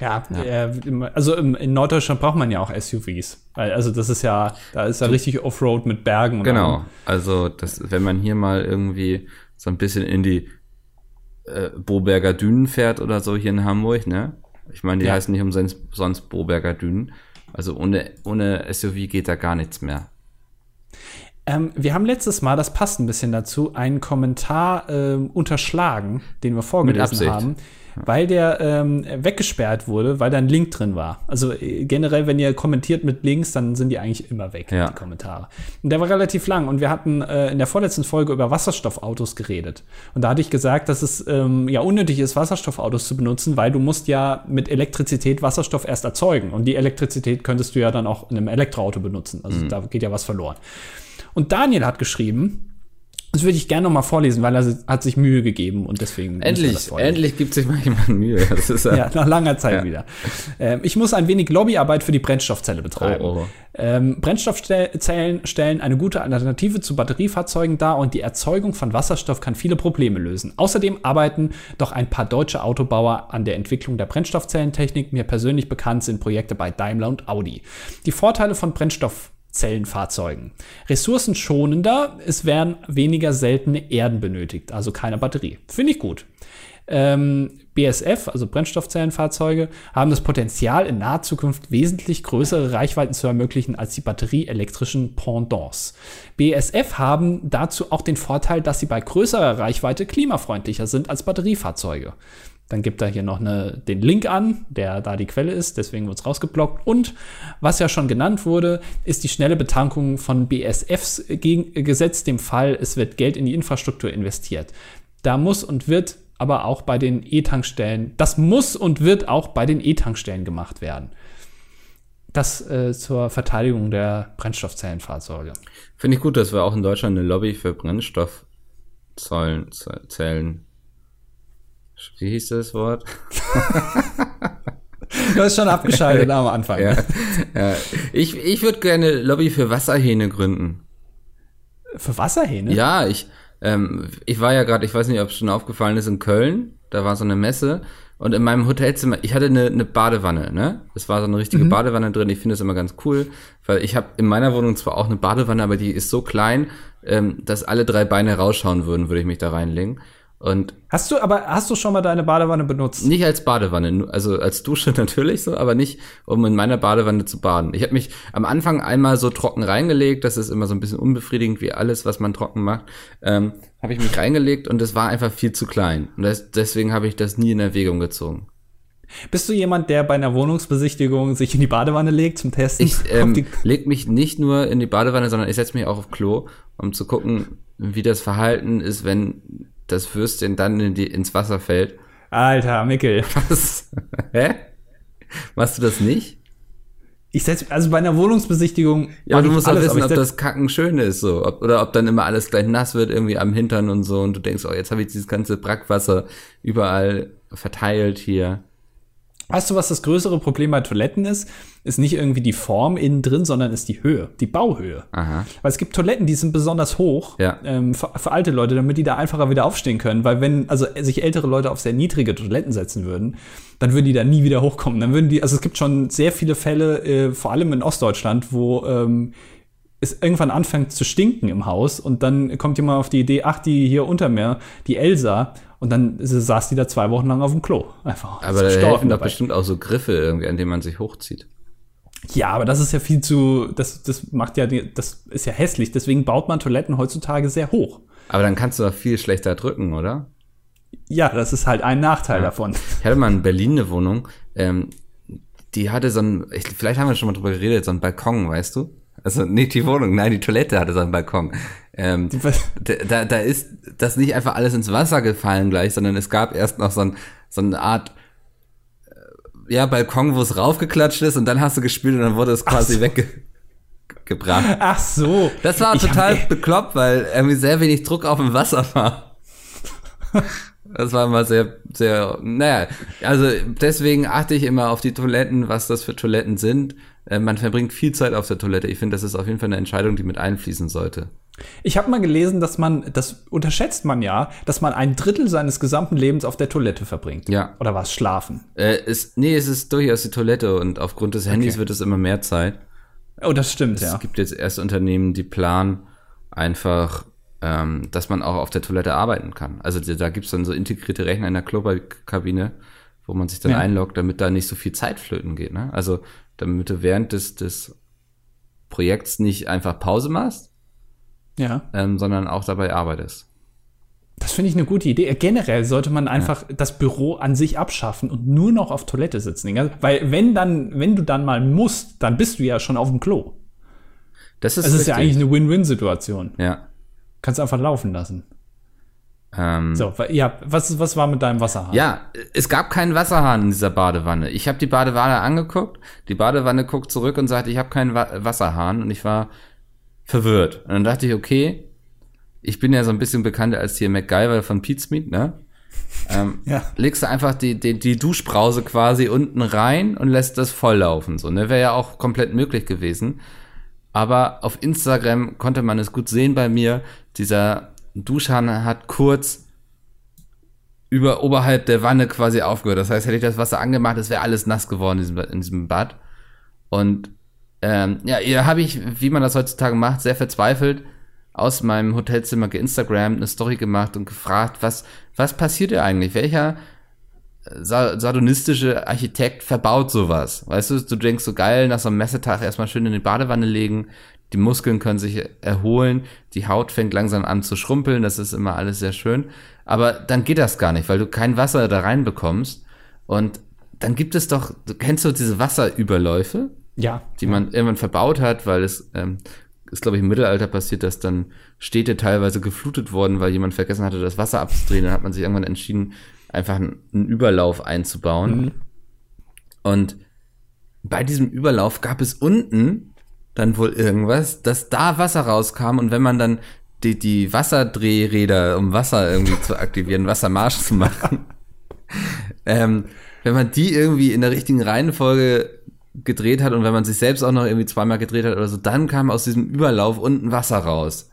Ja, ja. Äh, also in Norddeutschland braucht man ja auch SUVs. Also das ist ja, da ist ja richtig Offroad mit Bergen. genau. Also das, wenn man hier mal irgendwie so ein bisschen in die äh, Boberger Dünen fährt oder so hier in Hamburg, ne? Ich meine, die ja. heißen nicht umsonst sonst Boberger Dünen. Also ohne, ohne SUV geht da gar nichts mehr. Ähm, wir haben letztes Mal, das passt ein bisschen dazu, einen Kommentar äh, unterschlagen, den wir vorgelesen haben weil der ähm, weggesperrt wurde, weil da ein Link drin war. Also äh, generell, wenn ihr kommentiert mit Links, dann sind die eigentlich immer weg, ja. die Kommentare. Und der war relativ lang und wir hatten äh, in der vorletzten Folge über Wasserstoffautos geredet. Und da hatte ich gesagt, dass es ähm, ja unnötig ist, Wasserstoffautos zu benutzen, weil du musst ja mit Elektrizität Wasserstoff erst erzeugen. Und die Elektrizität könntest du ja dann auch in einem Elektroauto benutzen. Also mhm. da geht ja was verloren. Und Daniel hat geschrieben, das würde ich gerne noch mal vorlesen, weil er hat sich Mühe gegeben und deswegen. Endlich, endlich gibt sich mal jemand Mühe. Ist, ja, nach langer Zeit ja. wieder. Ähm, ich muss ein wenig Lobbyarbeit für die Brennstoffzelle betreiben. Oh, oh. Ähm, Brennstoffzellen stellen eine gute Alternative zu Batteriefahrzeugen dar und die Erzeugung von Wasserstoff kann viele Probleme lösen. Außerdem arbeiten doch ein paar deutsche Autobauer an der Entwicklung der Brennstoffzellentechnik. Mir persönlich bekannt sind Projekte bei Daimler und Audi. Die Vorteile von Brennstoff Zellenfahrzeugen. Ressourcenschonender, es werden weniger seltene Erden benötigt, also keine Batterie. Finde ich gut. Ähm, BSF, also Brennstoffzellenfahrzeuge, haben das Potenzial, in naher Zukunft wesentlich größere Reichweiten zu ermöglichen als die batterieelektrischen Pendants. BSF haben dazu auch den Vorteil, dass sie bei größerer Reichweite klimafreundlicher sind als Batteriefahrzeuge. Dann gibt er hier noch eine, den Link an, der da die Quelle ist, deswegen wird es rausgeblockt. Und was ja schon genannt wurde, ist die schnelle Betankung von BSFs gegen, gesetzt dem Fall, es wird Geld in die Infrastruktur investiert. Da muss und wird aber auch bei den E-Tankstellen, das muss und wird auch bei den E-Tankstellen gemacht werden. Das äh, zur Verteidigung der Brennstoffzellenfahrzeuge. Finde ich gut, dass wir auch in Deutschland eine Lobby für Brennstoffzellen wie hieß das Wort? du hast schon abgeschaltet am Anfang. Ja, ja. Ich, ich würde gerne Lobby für Wasserhähne gründen. Für Wasserhähne? Ja, ich, ähm, ich war ja gerade, ich weiß nicht, ob es schon aufgefallen ist, in Köln. Da war so eine Messe. Und in meinem Hotelzimmer, ich hatte eine, eine Badewanne, ne? Es war so eine richtige mhm. Badewanne drin. Ich finde das immer ganz cool, weil ich habe in meiner Wohnung zwar auch eine Badewanne, aber die ist so klein, ähm, dass alle drei Beine rausschauen würden, würde ich mich da reinlegen. Und hast du aber hast du schon mal deine Badewanne benutzt? Nicht als Badewanne, also als Dusche natürlich so, aber nicht um in meiner Badewanne zu baden. Ich habe mich am Anfang einmal so trocken reingelegt, das ist immer so ein bisschen unbefriedigend wie alles, was man trocken macht. Ähm, habe ich mich reingelegt und es war einfach viel zu klein und das, deswegen habe ich das nie in Erwägung gezogen. Bist du jemand, der bei einer Wohnungsbesichtigung sich in die Badewanne legt zum Testen? Ich ähm, leg mich nicht nur in die Badewanne, sondern ich setze mich auch auf Klo, um zu gucken, wie das Verhalten ist, wenn das Würstchen dann in die, ins Wasser fällt. Alter, Mickel. Was? Hä? Machst du das nicht? Ich setz, also bei einer Wohnungsbesichtigung. Ja, aber du musst auch wissen, ob das Kacken schön ist, so. Ob, oder ob dann immer alles gleich nass wird, irgendwie am Hintern und so. Und du denkst, oh, jetzt habe ich dieses ganze Brackwasser überall verteilt hier. Weißt du, was das größere Problem bei Toiletten ist? Ist nicht irgendwie die Form innen drin, sondern ist die Höhe, die Bauhöhe. Aha. Weil es gibt Toiletten, die sind besonders hoch Ja. ähm, für, für alte Leute, damit die da einfacher wieder aufstehen können. Weil wenn also sich ältere Leute auf sehr niedrige Toiletten setzen würden, dann würden die da nie wieder hochkommen. Dann würden die, also es gibt schon sehr viele Fälle, äh, vor allem in Ostdeutschland, wo ähm, es irgendwann anfängt zu stinken im Haus und dann kommt jemand auf die Idee, ach, die hier unter mir, die Elsa, und dann saß die da zwei Wochen lang auf dem Klo. Einfach. Aber da helfen doch bestimmt auch so Griffe irgendwie, an denen man sich hochzieht. Ja, aber das ist ja viel zu, das, das macht ja, die- das ist ja hässlich. Deswegen baut man Toiletten heutzutage sehr hoch. Aber dann kannst du doch viel schlechter drücken, oder? Ja, das ist halt ein Nachteil davon. Ich hatte mal in Berlin eine Wohnung, ähm, die hatte so ein, ich, vielleicht haben wir schon mal drüber geredet, so ein Balkon, weißt du? Also nicht die Wohnung, nein, die Toilette hatte so einen Balkon. Ähm, da, da, da ist das nicht einfach alles ins Wasser gefallen gleich, sondern es gab erst noch so, ein, so eine Art äh, ja, Balkon, wo es raufgeklatscht ist und dann hast du gespielt und dann wurde es quasi so. weggebracht. Ach so. Das war Ich total hab- bekloppt, weil irgendwie sehr wenig Druck auf dem Wasser war. Das war immer sehr, sehr, naja, also deswegen achte ich immer auf die Toiletten, was das für Toiletten sind. Äh, Man verbringt viel Zeit auf der Toilette. Ich finde, das ist auf jeden Fall eine Entscheidung, die mit einfließen sollte. Ich habe mal gelesen, dass man, das unterschätzt man ja, dass man ein Drittel seines gesamten Lebens auf der Toilette verbringt. Ja. Oder was? Schlafen. Äh, es, nee, es ist durchaus die Toilette und aufgrund des Handys Okay. wird es immer mehr Zeit. Oh, das stimmt, Es ja. gibt jetzt erst Unternehmen, die planen einfach, ähm, dass man auch auf der Toilette arbeiten kann. Also da da gibt's dann so integrierte Rechner in der Klobakabine, wo man sich dann Ja. einloggt, damit da nicht so viel Zeit flöten geht. Ne? Also damit du während des, des Projekts nicht einfach Pause machst, Ja. ähm, sondern auch dabei arbeitest. Das finde ich eine gute Idee. Generell sollte man einfach das Büro an sich abschaffen und nur noch auf Toilette sitzen. Weil wenn dann, wenn du dann mal musst, dann bist du ja schon auf dem Klo. Das ist, Es ist ja eigentlich eine Win-Win-Situation. ja. Kannst einfach laufen lassen. Ähm, So, ja, was, was war mit deinem Wasserhahn? Ja, es gab keinen Wasserhahn in dieser Badewanne. Ich habe die Badewanne angeguckt, die Badewanne guckt zurück und sagt, ich habe keinen Wa Wasserhahn und ich war verwirrt. Und dann dachte ich, okay, ich bin ja so ein bisschen bekannter als hier MacGyver von Pete's Meat, ne? Ähm, Ja. Legst du einfach die, die, die Duschbrause quasi unten rein und lässt das volllaufen. So, ne? Wäre ja auch komplett möglich gewesen. Aber auf Instagram konnte man es gut sehen bei mir. Dieser Duschhahn hat kurz über oberhalb der Wanne quasi aufgehört. Das heißt, hätte ich das Wasser angemacht, es wäre alles nass geworden in diesem, in diesem Bad. Und ähm, ja, hier habe ich, wie man das heutzutage macht, sehr verzweifelt aus meinem Hotelzimmer geinstagrammt, eine Story gemacht und gefragt, was, was passiert hier eigentlich? Welcher sa sardonistische Architekt verbaut sowas? Weißt du, du denkst so geil, nach so einem Messetag erstmal schön in die Badewanne legen, die Muskeln können sich erholen, die Haut fängt langsam an zu schrumpeln, das ist immer alles sehr schön. Aber dann geht das gar nicht, weil du kein Wasser da reinbekommst. Und dann gibt es doch, du kennst du diese Wasserüberläufe? Ja. die man irgendwann verbaut hat, weil es ähm, ist, glaube ich, im Mittelalter passiert, dass dann Städte teilweise geflutet wurden, weil jemand vergessen hatte, das Wasser abzudrehen. Dann hat man sich irgendwann entschieden, einfach einen, einen Überlauf einzubauen. Und bei diesem Überlauf gab es unten dann wohl irgendwas, dass da Wasser rauskam und wenn man dann die, die Wasserdrehräder, um Wasser irgendwie zu aktivieren, Wassermarsch zu machen, ähm, wenn man die irgendwie in der richtigen Reihenfolge gedreht hat und wenn man sich selbst auch noch irgendwie zweimal gedreht hat oder so, dann kam aus diesem Überlauf unten Wasser raus.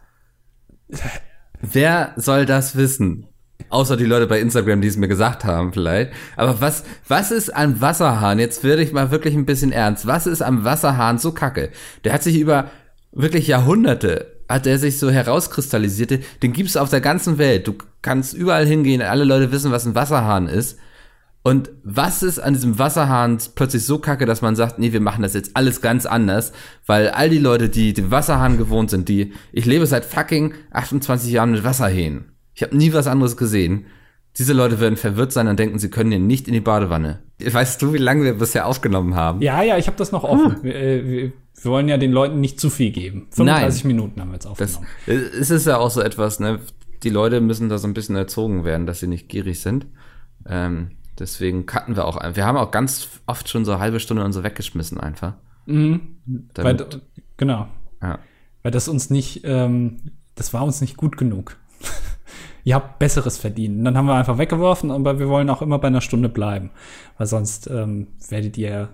Wer soll das wissen? Außer die Leute bei Instagram, die es mir gesagt haben vielleicht. Aber was, was ist an Wasserhahn? Jetzt werde ich mal wirklich ein bisschen ernst. Was ist am Wasserhahn so kacke? Der hat sich über wirklich Jahrhunderte, hat er sich so herauskristallisierte. Den gibt's auf der ganzen Welt. Du kannst überall hingehen. Alle Leute wissen, was ein Wasserhahn ist. Und was ist an diesem Wasserhahn plötzlich so kacke, dass man sagt, nee, wir machen das jetzt alles ganz anders, weil all die Leute, die den Wasserhahn gewohnt sind, die, ich lebe seit fucking 28 Jahren mit Wasserhähnen. Ich habe nie was anderes gesehen. Diese Leute werden verwirrt sein und denken, sie können hier nicht in die Badewanne. Weißt du, wie lange wir bisher aufgenommen haben? Ja, ja, ich habe das noch offen. Wir, äh, wir, wir wollen ja den Leuten nicht zu viel geben. 35 Minuten haben wir jetzt Das, aufgenommen. es ist ja auch so etwas, ne? Die Leute müssen da so ein bisschen erzogen werden, dass sie nicht gierig sind. Ähm, deswegen cutten wir auch ein. Wir haben auch ganz oft schon so eine halbe Stunde und so weggeschmissen einfach. Mhm. Weil, genau. ja. Weil das uns nicht, ähm, das war uns nicht gut genug. Ihr habt Besseres verdient. Und dann haben wir einfach weggeworfen, aber wir wollen auch immer bei einer Stunde bleiben. Weil sonst ähm, werdet ihr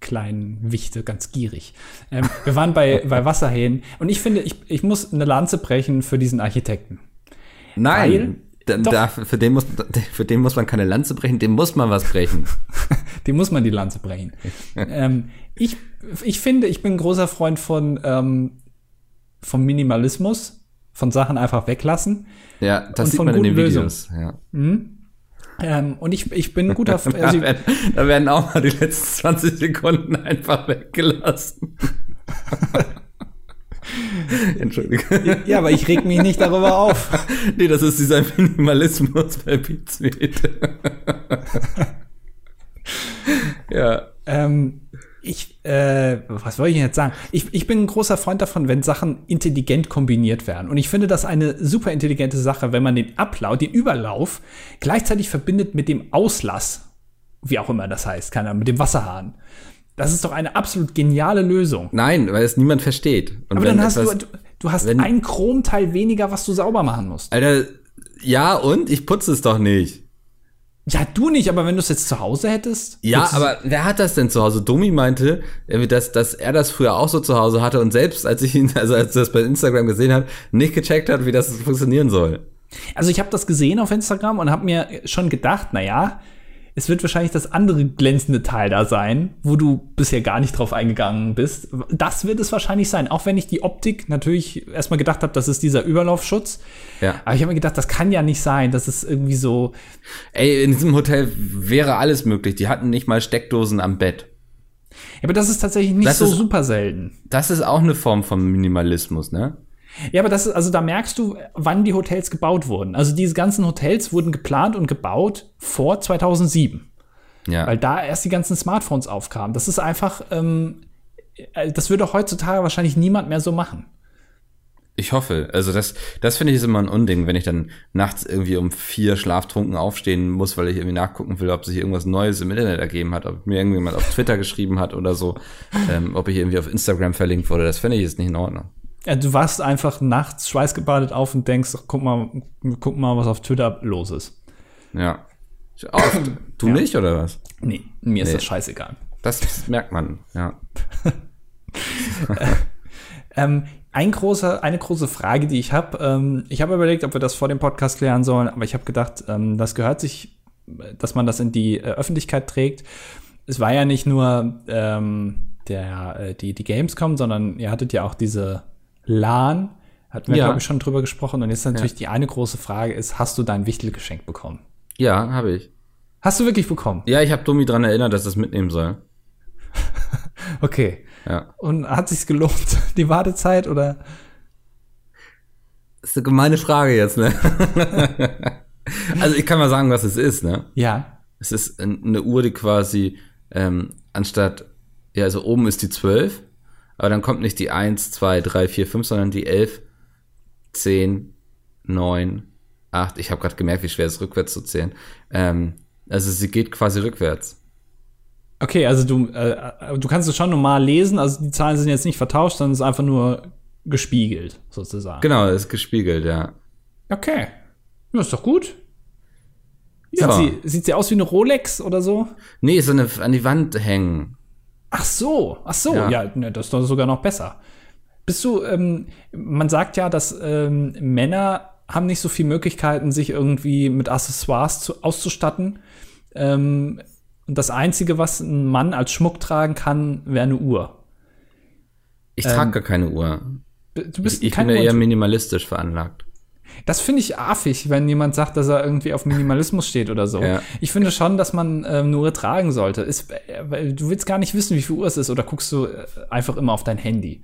kleinen Wichte ganz gierig. Ähm, wir waren bei, bei Wasserhähnen und ich finde, ich, ich muss eine Lanze brechen für diesen Architekten. Nein, Doch. da, für, den muss, für den muss man keine Lanze brechen, dem muss man was brechen. Dem muss man die Lanze brechen. ähm, ich, ich finde, ich bin ein großer Freund von ähm, vom Minimalismus, von Sachen einfach weglassen. Ja, das sieht von man in den Videos. Ja. Ähm, und ich, ich bin guter F- Da, also, werden, da werden auch mal die letzten 20 Sekunden einfach weggelassen. Entschuldige. Ja, aber ich reg mich nicht darüber auf. Nee, das ist dieser Minimalismus bei Beatsmeet. ja. Ähm, ich, äh, was soll ich jetzt sagen? Ich, ich bin ein großer Freund davon, wenn Sachen intelligent kombiniert werden. Und ich finde das eine super intelligente Sache, wenn man den Ablauf, den Überlauf gleichzeitig verbindet mit dem Auslass. Wie auch immer das heißt, keine Ahnung, mit dem Wasserhahn. Das ist doch eine absolut geniale Lösung. Nein, weil es niemand versteht. Und Aber dann hast du, etwas- du, du hast wenn- ein Chromteil weniger, was du sauber machen musst. Alter, ja, und? Ich putze es doch nicht. Ja, du nicht, aber wenn du es jetzt zu Hause hättest? Ja, aber wer hat das denn zu Hause? Domi meinte, äh, dass, dass er das früher auch so zu Hause hatte und selbst, als ich ihn, also als er das bei Instagram gesehen hat, nicht gecheckt hat, wie das funktionieren soll. Also ich habe das gesehen auf Instagram und habe mir schon gedacht, na ja, es wird wahrscheinlich das andere glänzende Teil da sein, wo du bisher gar nicht drauf eingegangen bist. Das wird es wahrscheinlich sein, auch wenn ich die Optik natürlich erstmal gedacht habe, das ist dieser Überlaufschutz. Ja. Aber ich habe mir gedacht, das kann ja nicht sein, das ist irgendwie so. Ey, in diesem Hotel wäre alles möglich. Die hatten nicht mal Steckdosen am Bett. Ja, aber das ist tatsächlich nicht Das so ist- super selten. Das ist auch eine Form von Minimalismus, ne? Ja, aber das ist, also da merkst du, wann die Hotels gebaut wurden. Also diese ganzen Hotels wurden geplant und gebaut vor 2007. Ja. weil da erst die ganzen Smartphones aufkamen. Das ist einfach, ähm, äh, das würde heutzutage wahrscheinlich niemand mehr so machen. Ich hoffe. Also das, das finde ich ist immer ein Unding, wenn ich dann nachts irgendwie um vier schlaftrunken aufstehen muss, weil ich irgendwie nachgucken will, ob sich irgendwas Neues im Internet ergeben hat, ob mir irgendjemand auf Twitter geschrieben hat oder so, ähm, ob ich irgendwie auf Instagram verlinkt wurde. Das finde ich jetzt nicht in Ordnung. Ja, du wachst einfach nachts schweißgebadet auf und denkst, ach, guck mal, guck mal, was auf Twitter los ist. Ja. Oft. Du Ja. nicht, oder was? Nee, mir ist Nee. das scheißegal. Das merkt man, ja. Ähm, ein großer, eine große Frage, die ich habe, ähm, ich habe überlegt, ob wir das vor dem Podcast klären sollen, aber ich habe gedacht, ähm, das gehört sich, dass man das in die äh, Öffentlichkeit trägt. Es war ja nicht nur ähm, der, äh, die, die Gamescom, sondern ihr hattet ja auch diese LAN, hatten wir, Ja. glaube ich, schon drüber gesprochen. Und jetzt natürlich die eine große Frage ist, hast du dein Wichtelgeschenk bekommen? Ja, habe ich. Hast du wirklich bekommen? Ja, ich habe Domi dran erinnert, dass es mitnehmen soll. Okay. Ja. Und hat sich's gelohnt, die Wartezeit oder? Das ist eine gemeine Frage jetzt, ne? also ich kann mal sagen, was es ist, ne? Ja. Es ist ein- eine Uhr, die quasi ähm, anstatt, ja, also oben ist die 12, aber dann kommt nicht die 1, 2, 3, 4, 5, sondern die 11, 10, 9, 8. Ich habe gerade gemerkt, wie schwer es ist, rückwärts zu zählen. Ähm, also sie geht quasi rückwärts. Okay, also du, äh, du kannst es schon normal lesen, also die Zahlen sind jetzt nicht vertauscht, sondern es ist einfach nur gespiegelt, sozusagen. Genau, ist gespiegelt, ja. Okay. Ja, ist doch gut. Ja. Sieht, sie, sieht sie aus wie eine Rolex oder so? Nee, so eine an die Wand hängen. Ach so, ach so, ja, Ja. ne, das ist doch sogar noch besser. Bist du, ähm, man sagt ja, dass ähm, Männer haben nicht so viele Möglichkeiten, sich irgendwie mit Accessoires zu, auszustatten. Ähm, und das Einzige, was ein Mann als Schmuck tragen kann, wäre eine Uhr. Ich Ähm, trage gar keine Uhr. Du bist Ich, ich bin da eher minimalistisch veranlagt. Das finde ich affig, wenn jemand sagt, dass er irgendwie auf Minimalismus steht oder so. Ja. Ich finde schon, dass man ähm, Uhr tragen sollte. Ist, äh, du willst gar nicht wissen, wie viel Uhr es ist, oder guckst du äh, einfach immer auf dein Handy.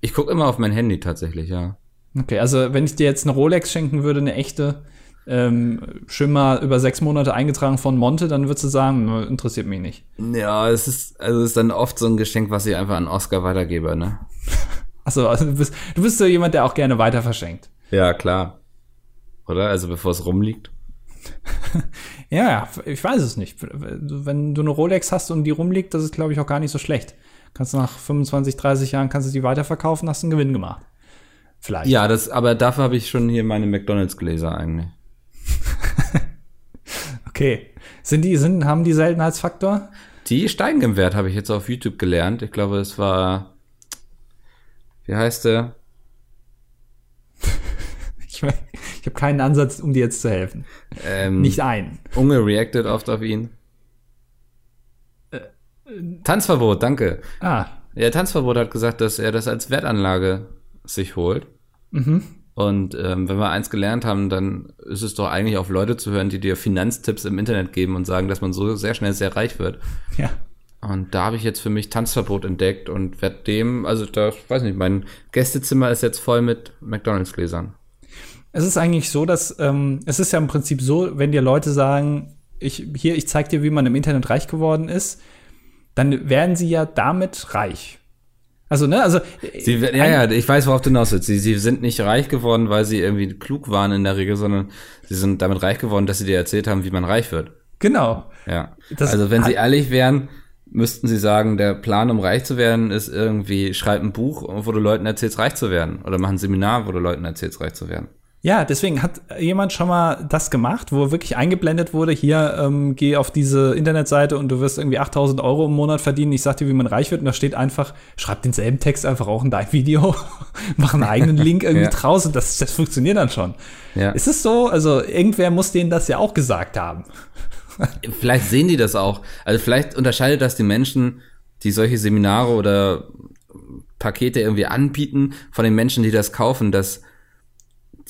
Ich gucke immer auf mein Handy tatsächlich, ja. Okay, also wenn ich dir jetzt eine Rolex schenken würde, eine echte, ähm, schön mal über sechs Monate eingetragen von Monte, dann würdest du sagen, interessiert mich nicht. Ja, es ist, also es ist dann oft so ein Geschenk, was ich einfach an Oscar weitergebe, ne? Achso, also du bist, du bist so jemand, der auch gerne weiter verschenkt. Ja, klar. Oder? Also bevor es rumliegt. Ja, ja, ich weiß es nicht. Wenn du eine Rolex hast und die rumliegt, das ist, glaube ich, auch gar nicht so schlecht. Kannst du nach 25, 30 Jahren kannst du die weiterverkaufen, hast einen Gewinn gemacht. Vielleicht. Ja, das, aber dafür habe ich schon hier meine McDonalds-Gläser eigentlich. okay. Sind die, sind, haben die Seltenheitsfaktor? Die steigen im Wert, habe ich jetzt auf YouTube gelernt. Ich glaube, es war, wie heißt der? Ich ich habe keinen Ansatz, um dir jetzt zu helfen. Ähm, Nicht ein. Unge reacted oft auf ihn. Tanzverbot, danke. Ah, Ja, Tanzverbot hat gesagt, dass er das als Wertanlage sich holt. Mhm. Und ähm, wenn wir eins gelernt haben, dann ist es doch eigentlich auf Leute zu hören, die dir Finanztipps im Internet geben und sagen, dass man so sehr schnell sehr reich wird. ja. Und da habe ich jetzt für mich Tanzverbot entdeckt und werde dem, also da, ich weiß nicht, mein Gästezimmer ist jetzt voll mit McDonalds-Gläsern. Es ist eigentlich so, dass ähm, es ist ja im Prinzip so, wenn dir Leute sagen, ich hier, ich zeig dir, wie man im Internet reich geworden ist, dann werden sie ja damit reich. Also ne, also Sie, ja, ja, ich weiß, worauf du hinaus willst. Sie, sie sind nicht reich geworden, weil sie irgendwie klug waren in der Regel, sondern sie sind damit reich geworden, dass sie dir erzählt haben, wie man reich wird. genau. Ja. Das also wenn sie ehrlich wären, müssten sie sagen, der Plan, um reich zu werden, ist irgendwie, schreib ein Buch, wo du Leuten erzählst, reich zu werden. Oder mach ein Seminar, wo du Leuten erzählst, reich zu werden. Ja, deswegen hat jemand schon mal das gemacht, wo wirklich eingeblendet wurde, hier, ähm, geh auf diese Internetseite und du wirst irgendwie 8000 Euro im Monat verdienen. Ich sag dir, wie man reich wird. Und da steht einfach, schreib denselben Text einfach auch in dein Video, mach einen eigenen Link irgendwie Ja. draus und das, das funktioniert dann schon. Ja. Ist es so? Also irgendwer muss denen das ja auch gesagt haben. Vielleicht sehen die das auch. Also vielleicht unterscheidet das die Menschen, die solche Seminare oder Pakete irgendwie anbieten, von den Menschen, die das kaufen, dass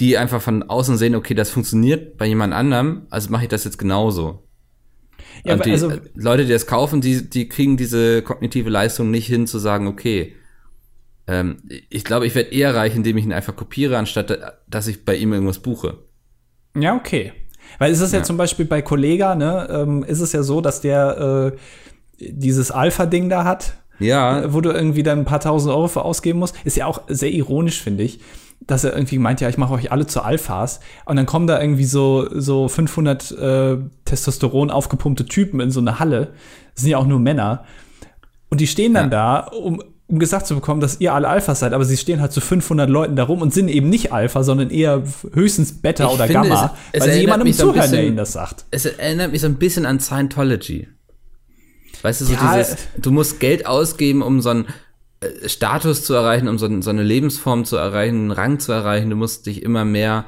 die einfach von außen sehen, okay, das funktioniert bei jemand anderem, also mache ich das jetzt genauso. Ja, Und aber die also, äh, Leute, die das kaufen, die, die kriegen diese kognitive Leistung nicht hin, zu sagen, okay, ähm, ich glaube, ich werde eher reich, indem ich ihn einfach kopiere, anstatt äh, dass ich bei ihm irgendwas buche. ja, okay. Weil es ist ja, Ja. zum Beispiel bei Kollega, ne, ähm, ist es ja so, dass der äh, dieses Alpha-Ding da hat, Ja, wo du irgendwie dann ein paar tausend Euro für ausgeben musst. Ist ja auch sehr ironisch, finde ich, dass er irgendwie meint, ja, ich mache euch alle zu Alphas. Und dann kommen da irgendwie so, so 500 äh, Testosteron aufgepumpte Typen in so eine Halle. Das sind ja auch nur Männer. Und die stehen dann da, um, um gesagt zu bekommen, dass ihr alle Alphas seid. Aber sie stehen halt zu 500 Leuten da rum und sind eben nicht Alpha, sondern eher höchstens Beta Ich oder finde, Gamma. es- es weil sie jemandem so ein zuhören, der bisschen- ihnen das sagt. es erinnert mich so ein bisschen an Scientology. Weißt du, so Ja, dieses, du musst Geld ausgeben, um so äh, Status zu erreichen, um so, so eine Lebensform zu erreichen, einen Rang zu erreichen. Du musst dich immer mehr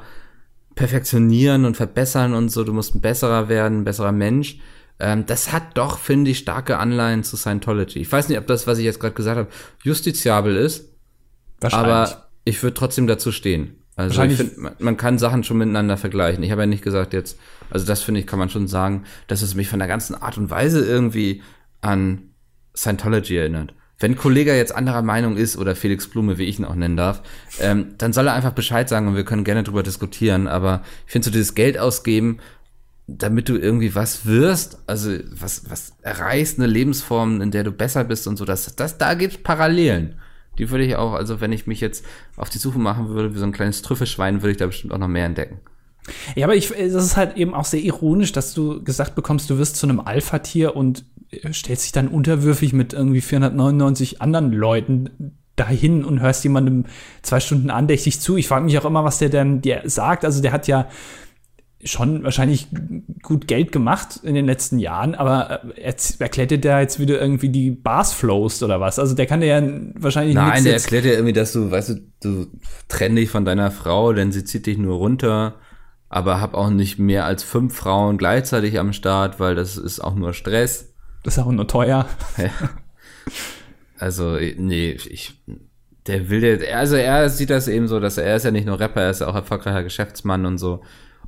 perfektionieren und verbessern und so. Du musst ein besserer werden, ein besserer Mensch. Ähm, das hat doch, finde ich, starke Anleihen zu Scientology. Ich weiß nicht, ob das, was ich jetzt gerade gesagt habe, justiziabel ist, aber ich würde trotzdem dazu stehen. Also ich Wahrscheinlich- finde, man, man kann Sachen schon miteinander vergleichen. Ich habe ja nicht gesagt jetzt, also das finde ich, kann man schon sagen, dass es mich von der ganzen Art und Weise irgendwie an Scientology erinnert. Wenn Kollege jetzt anderer Meinung ist oder Felix Blume, wie ich ihn auch nennen darf, ähm, dann soll er einfach Bescheid sagen und wir können gerne drüber diskutieren. Aber ich finde so dieses Geld ausgeben, damit du irgendwie was wirst, also was, was erreichst, eine Lebensform, in der du besser bist und so, das, das, da gibt's Parallelen. Die würde ich auch, also wenn ich mich jetzt auf die Suche machen würde, wie so ein kleines Trüffelschwein, würde ich da bestimmt auch noch mehr entdecken. Ja, aber ich, das ist halt eben auch sehr ironisch, dass du gesagt bekommst, du wirst zu einem Alpha-Tier und äh, stellst dich dann unterwürfig mit irgendwie 499 anderen Leuten dahin und hörst jemandem zwei Stunden andächtig zu. Ich frage mich auch immer, was der denn dir sagt. Also der hat ja schon wahrscheinlich gut Geld gemacht in den letzten Jahren, aber äh, erklärt dir der jetzt, wie du irgendwie die Bars flowst oder was? Also der kann dir ja wahrscheinlich Nein, nichts der erklärt ja irgendwie, dass du, weißt du, du trenn dich von deiner Frau, denn sie zieht dich nur runter, aber hab auch nicht mehr als fünf Frauen gleichzeitig am Start, weil das ist auch nur Stress. Ist auch nur teuer. Also, nee, ich, der will der, also er sieht das eben so, dass er, er ist ja nicht nur Rapper, er ist ja auch erfolgreicher Geschäftsmann und so.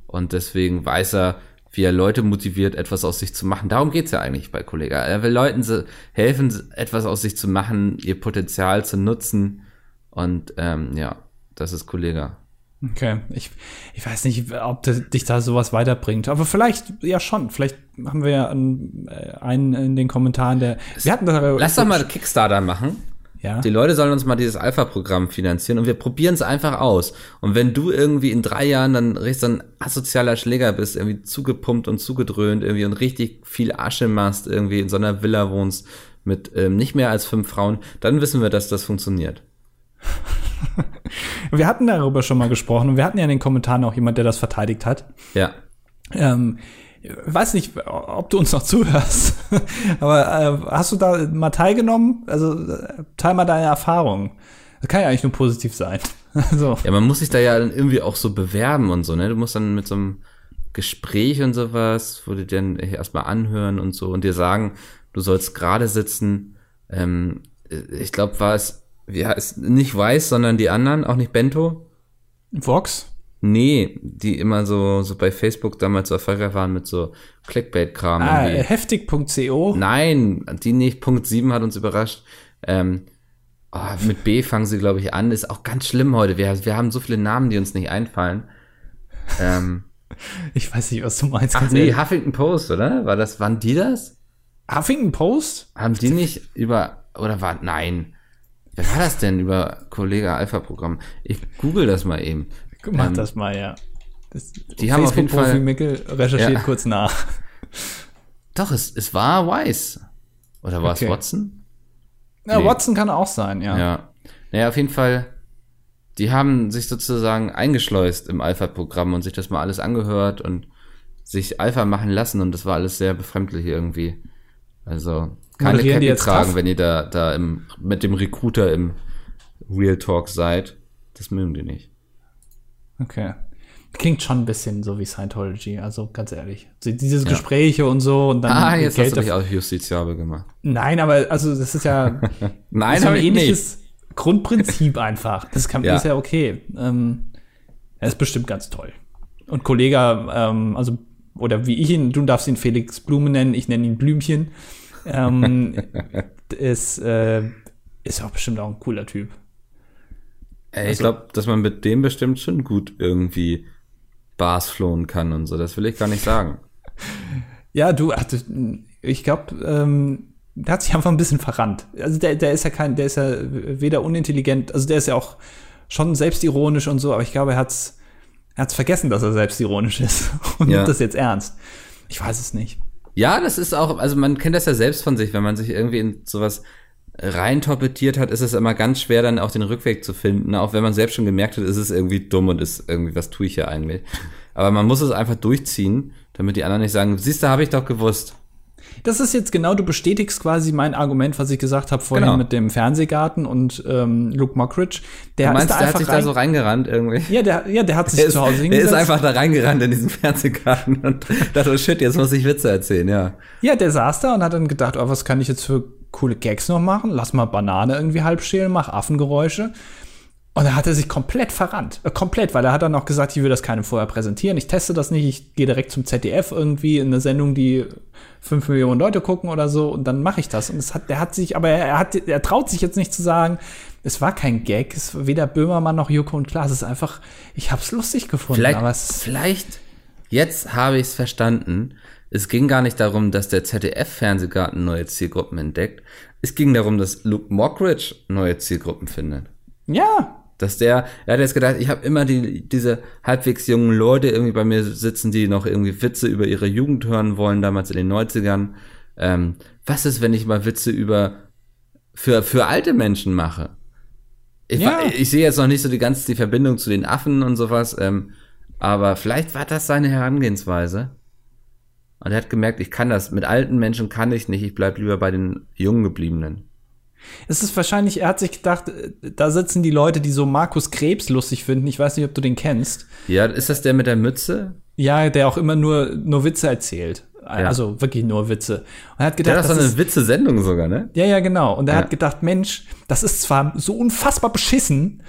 Und deswegen weiß er, wie er Leute motiviert, etwas aus sich zu machen. Darum geht's ja eigentlich bei Kollega. Er will Leuten helfen, etwas aus sich zu machen, ihr Potenzial zu nutzen. Und ähm, ja, das ist Kollega. Okay, ich, ich weiß nicht, ob das, dich da sowas weiterbringt, aber vielleicht ja schon. Vielleicht haben wir ja einen, äh, einen in den Kommentaren, der. Wir hatten da, Lass doch mal Kickstarter machen. Ja. Die Leute sollen uns mal dieses Alpha-Programm finanzieren und wir probieren es einfach aus. Und wenn du irgendwie in drei Jahren dann richtig so ein asozialer Schläger bist, irgendwie zugepumpt und zugedröhnt irgendwie und richtig viel Asche machst, irgendwie in so einer Villa wohnst mit ähm, nicht mehr als fünf Frauen, dann wissen wir, dass das funktioniert. wir hatten darüber schon mal gesprochen und wir hatten ja in den Kommentaren auch jemand, der das verteidigt hat. Ja. Ähm, weiß nicht, ob du uns noch zuhörst, aber äh, hast du da mal teilgenommen? Also teil mal deine Erfahrungen. Das kann ja eigentlich nur positiv sein. so. Ja, man muss sich da ja dann irgendwie auch so bewerben und so, ne? Du musst dann mit so einem Gespräch und sowas, wo die dann erstmal anhören und so und dir sagen, du sollst gerade sitzen. Ähm, ich glaube, war es, ja, ist nicht weiß, sondern die anderen, auch nicht Bento. Vox? Nee, die immer so, so bei Facebook damals so erfolgreich waren mit so Clickbait-Kram. Ah, heftig.co? Nein, die nicht. Punkt 7 hat uns überrascht. Ähm, oh, mit B fangen sie, glaube ich, an. Ist auch ganz schlimm heute. Wir, wir haben so viele Namen, die uns nicht einfallen. Ähm, ich weiß nicht, was du meinst. Ach nee, Huffington Post, oder? War das, waren die das? Huffington Post? Haben die nicht über, oder war, nein. Wer war das denn über Kollege Alpha Programm? Ich google das mal eben. Mach ähm, das mal, ja. Das die haben auf jeden Fall. Mickel recherchiert ja. kurz nach. Doch, es, es war Weiss. Oder war okay. es Watson? Ja, nee. Watson kann auch sein, ja. Ja. Naja, auf jeden Fall, die haben sich sozusagen eingeschleust im Alpha-Programm und sich das mal alles angehört und sich Alpha machen lassen und das war alles sehr befremdlich irgendwie. Also keine Cappy tragen, wenn ihr da, da im, mit dem Recruiter im Real Talk seid. Das mögen die nicht. Okay. Klingt schon ein bisschen so wie Scientology, also ganz ehrlich. Diese Gespräche und so und dann. Ah, jetzt Geld hast du dich auch justiziabel gemacht. Nein, aber also das ist ja Nein, ist ja ein ähnliches nicht. Grundprinzip einfach. Das kann, ja. ist ja okay. Ähm, er ist bestimmt ganz toll. Und Kollege, ähm, also, oder wie ich ihn, du darfst ihn Felix Blume nennen, ich nenne ihn Blümchen, ähm, ist, äh, ist auch bestimmt auch ein cooler Typ. Ey, also, ich glaube, dass man mit dem bestimmt schon gut irgendwie Bars flohen kann und so. Das will ich gar nicht sagen. Ja, du, ich glaube, ähm, der hat sich einfach ein bisschen verrannt. Also der, der ist ja kein, der ist ja weder unintelligent, also der ist ja auch schon selbstironisch und so, aber ich glaube, er hat's, er hat's vergessen, dass er selbstironisch ist und ja. nimmt das jetzt ernst. Ich weiß es nicht. Ja, das ist auch, also man kennt das ja selbst von sich, wenn man sich irgendwie in sowas rein torpediert hat, ist es immer ganz schwer, dann auch den Rückweg zu finden. Auch wenn man selbst schon gemerkt hat, ist es irgendwie dumm und ist irgendwie, was tue ich hier eigentlich? Aber man muss es einfach durchziehen, damit die anderen nicht sagen, siehst du, habe ich doch gewusst. Das ist jetzt genau, du bestätigst quasi mein Argument, was ich gesagt habe vorhin genau. mit dem Fernsehgarten und ähm, Luke Mockridge. Der du meinst, ist da der hat sich da so reingerannt irgendwie? Ja, der, ja, der hat sich der zu Hause hingesetzt. Der ist einfach da reingerannt in diesen Fernsehgarten und dachte, oh shit, jetzt muss ich Witze erzählen, ja. Ja, der saß da und hat dann gedacht, oh, was kann ich jetzt für coole Gags noch machen? Lass mal Banane irgendwie halb schälen, mach Affengeräusche. Und da hat er sich komplett verrannt. Äh, komplett, weil er hat dann noch gesagt, ich will das keinem vorher präsentieren. Ich teste das nicht. Ich gehe direkt zum ZDF irgendwie in eine Sendung, die fünf Millionen Leute gucken oder so. Und dann mache ich das. Und es hat, der hat sich, aber er, hat, er traut sich jetzt nicht zu sagen, es war kein Gag. Es war weder Böhmermann noch Joko und Klaas. Es ist einfach, ich habe es lustig gefunden. Vielleicht, aber es vielleicht, jetzt habe ich es verstanden. Es ging gar nicht darum, dass der ZDF-Fernsehgarten neue Zielgruppen entdeckt. Es ging darum, dass Luke Mockridge neue Zielgruppen findet. Ja, dass der, er hat jetzt gedacht, ich habe immer die, diese halbwegs jungen Leute irgendwie bei mir sitzen, die noch irgendwie Witze über ihre Jugend hören wollen, damals in den 90ern. Ähm, was ist, wenn ich mal Witze über für, für alte Menschen mache? Ich, ja. ich sehe jetzt noch nicht so die ganze die Verbindung zu den Affen und sowas, ähm, aber vielleicht war das seine Herangehensweise. Und er hat gemerkt, ich kann das. Mit alten Menschen kann ich nicht. Ich bleib lieber bei den jungen gebliebenen. Es ist wahrscheinlich, er hat sich gedacht, äh, da sitzen die Leute, die so Markus Krebs lustig finden. Ich weiß nicht, ob du den kennst. Ja, ist das der mit der Mütze? Ja, der auch immer nur, nur Witze erzählt. Ja. Also wirklich nur Witze. Und er hat gedacht, der hat das so eine Witze-Sendung sogar, ne? Ja, ja, genau. Und er ja. hat gedacht, Mensch, das ist zwar so unfassbar beschissen,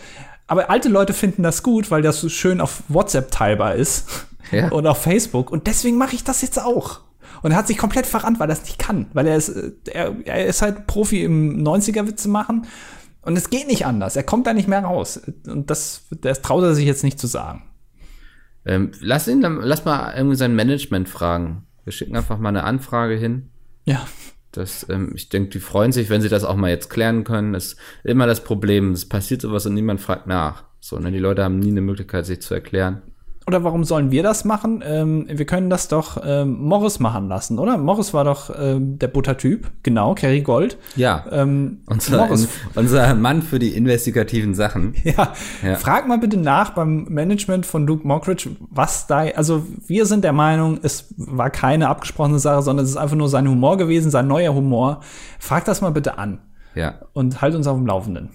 aber alte Leute finden das gut, weil das so schön auf WhatsApp teilbar ist ja. und auf Facebook. Und deswegen mache ich das jetzt auch. Und er hat sich komplett verrannt, weil er es nicht kann. Weil er ist, er, er ist halt Profi im 90er-Witze machen. Und es geht nicht anders. Er kommt da nicht mehr raus. Und das, das traut er sich jetzt nicht zu sagen. Ähm, lass ihn, lass mal irgendwie sein Management fragen. Wir schicken einfach mal eine Anfrage hin. Ja. Das, ähm, ich denke, die freuen sich, wenn sie das auch mal jetzt klären können. Das ist immer das Problem. Es passiert sowas und niemand fragt nach. So, ne? Die Leute haben nie eine Möglichkeit, sich zu erklären. Oder warum sollen wir das machen? Ähm, wir können das doch ähm, Morris machen lassen, oder? Morris war doch ähm, der Buttertyp, genau, Kerry Gold. Ja. Ähm, Unser, Morris. unser Mann für die investigativen Sachen. Ja. Ja. frag mal bitte nach beim Management von Luke Mockridge, was da, also wir sind der Meinung, es war keine abgesprochene Sache, sondern es ist einfach nur sein Humor gewesen, sein neuer Humor. Frag das mal bitte an Ja. und halt uns auf dem Laufenden.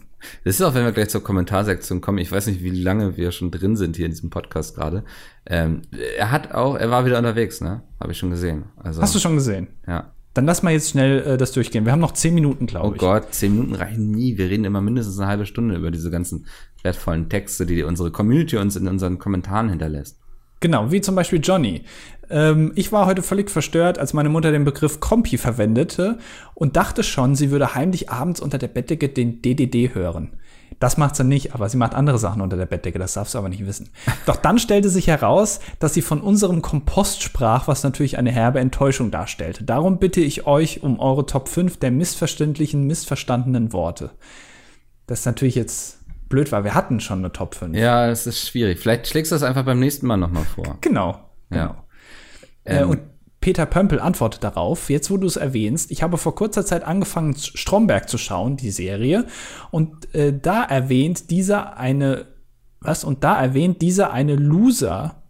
Das ist auch, wenn wir gleich zur Kommentarsektion kommen. Ich weiß nicht, wie lange wir schon drin sind hier in diesem Podcast gerade. Ähm, er hat auch, er war wieder unterwegs, ne? Habe ich schon gesehen. Also, Hast du schon gesehen? Ja. Dann lass mal jetzt schnell äh, das durchgehen. Wir haben noch zehn Minuten, Oh glaube ich. Gott, zehn Minuten reichen nie. Wir reden immer mindestens eine halbe Stunde über diese ganzen wertvollen Texte, die unsere Community uns in unseren Kommentaren hinterlässt. Genau, wie zum Beispiel Johnny. Ähm, ich war heute völlig verstört, als meine Mutter den Begriff Kompi verwendete und dachte schon, sie würde heimlich abends unter der Bettdecke den DDD hören. Das macht sie nicht, aber sie macht andere Sachen unter der Bettdecke, das darfst du aber nicht wissen. Doch dann stellte sich heraus, dass sie von unserem Kompost sprach, was natürlich eine herbe Enttäuschung darstellte. Darum bitte ich euch um eure Top 5 der missverständlichen, missverstandenen Worte. Das ist natürlich jetzt blöd, weil wir hatten schon eine Top 5. Ja, das ist schwierig. Vielleicht schlägst du das einfach beim nächsten Mal nochmal vor. Genau. genau. Äh, Ähm, und Peter Pömpel antwortet darauf, jetzt wo du es erwähnst, ich habe vor kurzer Zeit angefangen, Stromberg zu schauen, die Serie, und äh, da erwähnt dieser eine, was, und da erwähnt dieser eine Loser,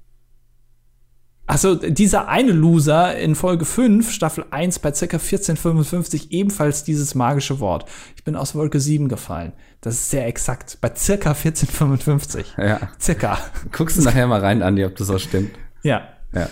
also dieser eine Loser in Folge 5, Staffel 1 bei circa 1455 ebenfalls dieses magische Wort. Ich bin aus Wolke 7 gefallen. Das ist sehr exakt. Bei circa 1455. Ja. Circa. Guckst du nachher mal rein, Andi, ob das auch stimmt. Ja. Ja,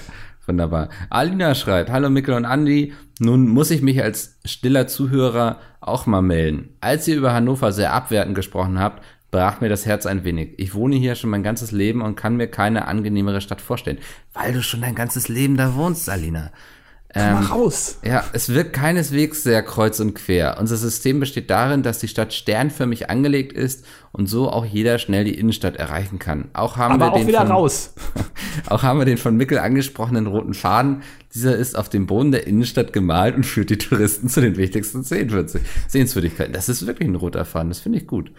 wunderbar. Alina schreibt, hallo Mikkel und Andi, nun muss ich mich als stiller Zuhörer auch mal melden. Als ihr über Hannover sehr abwertend gesprochen habt, brach mir das Herz ein wenig. Ich wohne hier schon mein ganzes Leben und kann mir keine angenehmere Stadt vorstellen. Weil du schon dein ganzes Leben da wohnst, Alina. Komm mal raus. Ja, es wirkt keineswegs sehr kreuz und quer. Unser System besteht darin, dass die Stadt sternförmig angelegt ist und so auch jeder schnell die Innenstadt erreichen kann. Auch haben Aber wir auch den wieder von, raus. auch haben wir den von Mickel angesprochenen roten Faden. Dieser ist auf dem Boden der Innenstadt gemalt und führt die Touristen zu den wichtigsten Sehenswürdig- Sehenswürdigkeiten. Das ist wirklich ein roter Faden, das finde ich gut.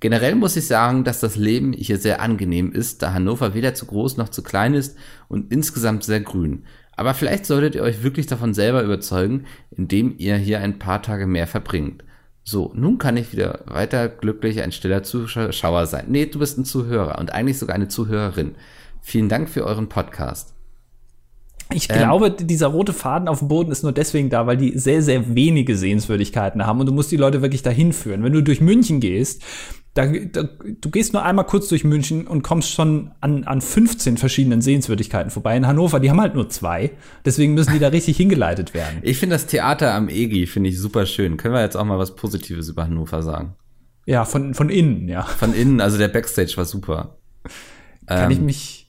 Generell muss ich sagen, dass das Leben hier sehr angenehm ist, da Hannover weder zu groß noch zu klein ist und insgesamt sehr grün. Aber vielleicht solltet ihr euch wirklich davon selber überzeugen, indem ihr hier ein paar Tage mehr verbringt. So, nun kann ich wieder weiter glücklich ein stiller Zuschauer sein. Nee, du bist ein Zuhörer und eigentlich sogar eine Zuhörerin. Vielen Dank für euren Podcast. Ich Ähm. glaube, dieser rote Faden auf dem Boden ist nur deswegen da, weil die sehr, sehr wenige Sehenswürdigkeiten haben und du musst die Leute wirklich dahin führen. Wenn du durch München gehst, da, da, du gehst nur einmal kurz durch München und kommst schon an, an 15 verschiedenen Sehenswürdigkeiten vorbei. In Hannover, die haben halt nur zwei. Deswegen müssen die da richtig hingeleitet werden. Ich finde das Theater am EGI finde ich super schön. Können wir jetzt auch mal was Positives über Hannover sagen? Ja, von, von innen, ja. Von innen, also der Backstage war super. Kann Ähm, ich mich.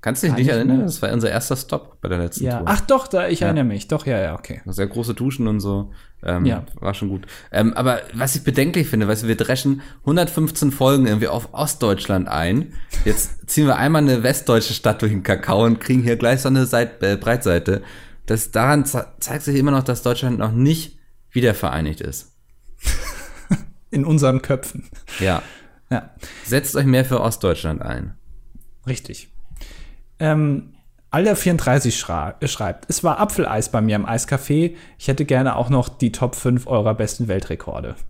Kannst du dich nicht ich erinnern? mir- Das war unser erster Stop bei der letzten Ja. Tour. Ach doch, da, ich erinnere mich. Doch, ja, ja, okay. Sehr große Duschen und so. Ähm, Ja. War schon gut. Ähm, aber was ich bedenklich finde, weißt du, wir dreschen 115 Folgen irgendwie auf Ostdeutschland ein. Jetzt ziehen wir einmal eine westdeutsche Stadt durch den Kakao und kriegen hier gleich so eine Seit äh, Breitseite. Das, daran ze zeigt sich immer noch, dass Deutschland noch nicht wiedervereinigt ist. In unseren Köpfen. Ja. Ja. Setzt euch mehr für Ostdeutschland ein. Richtig. Ähm, Alter34 schra äh, schreibt, es war Apfeleis bei mir im Eiscafé. Ich hätte gerne auch noch die Top 5 eurer besten Weltrekorde.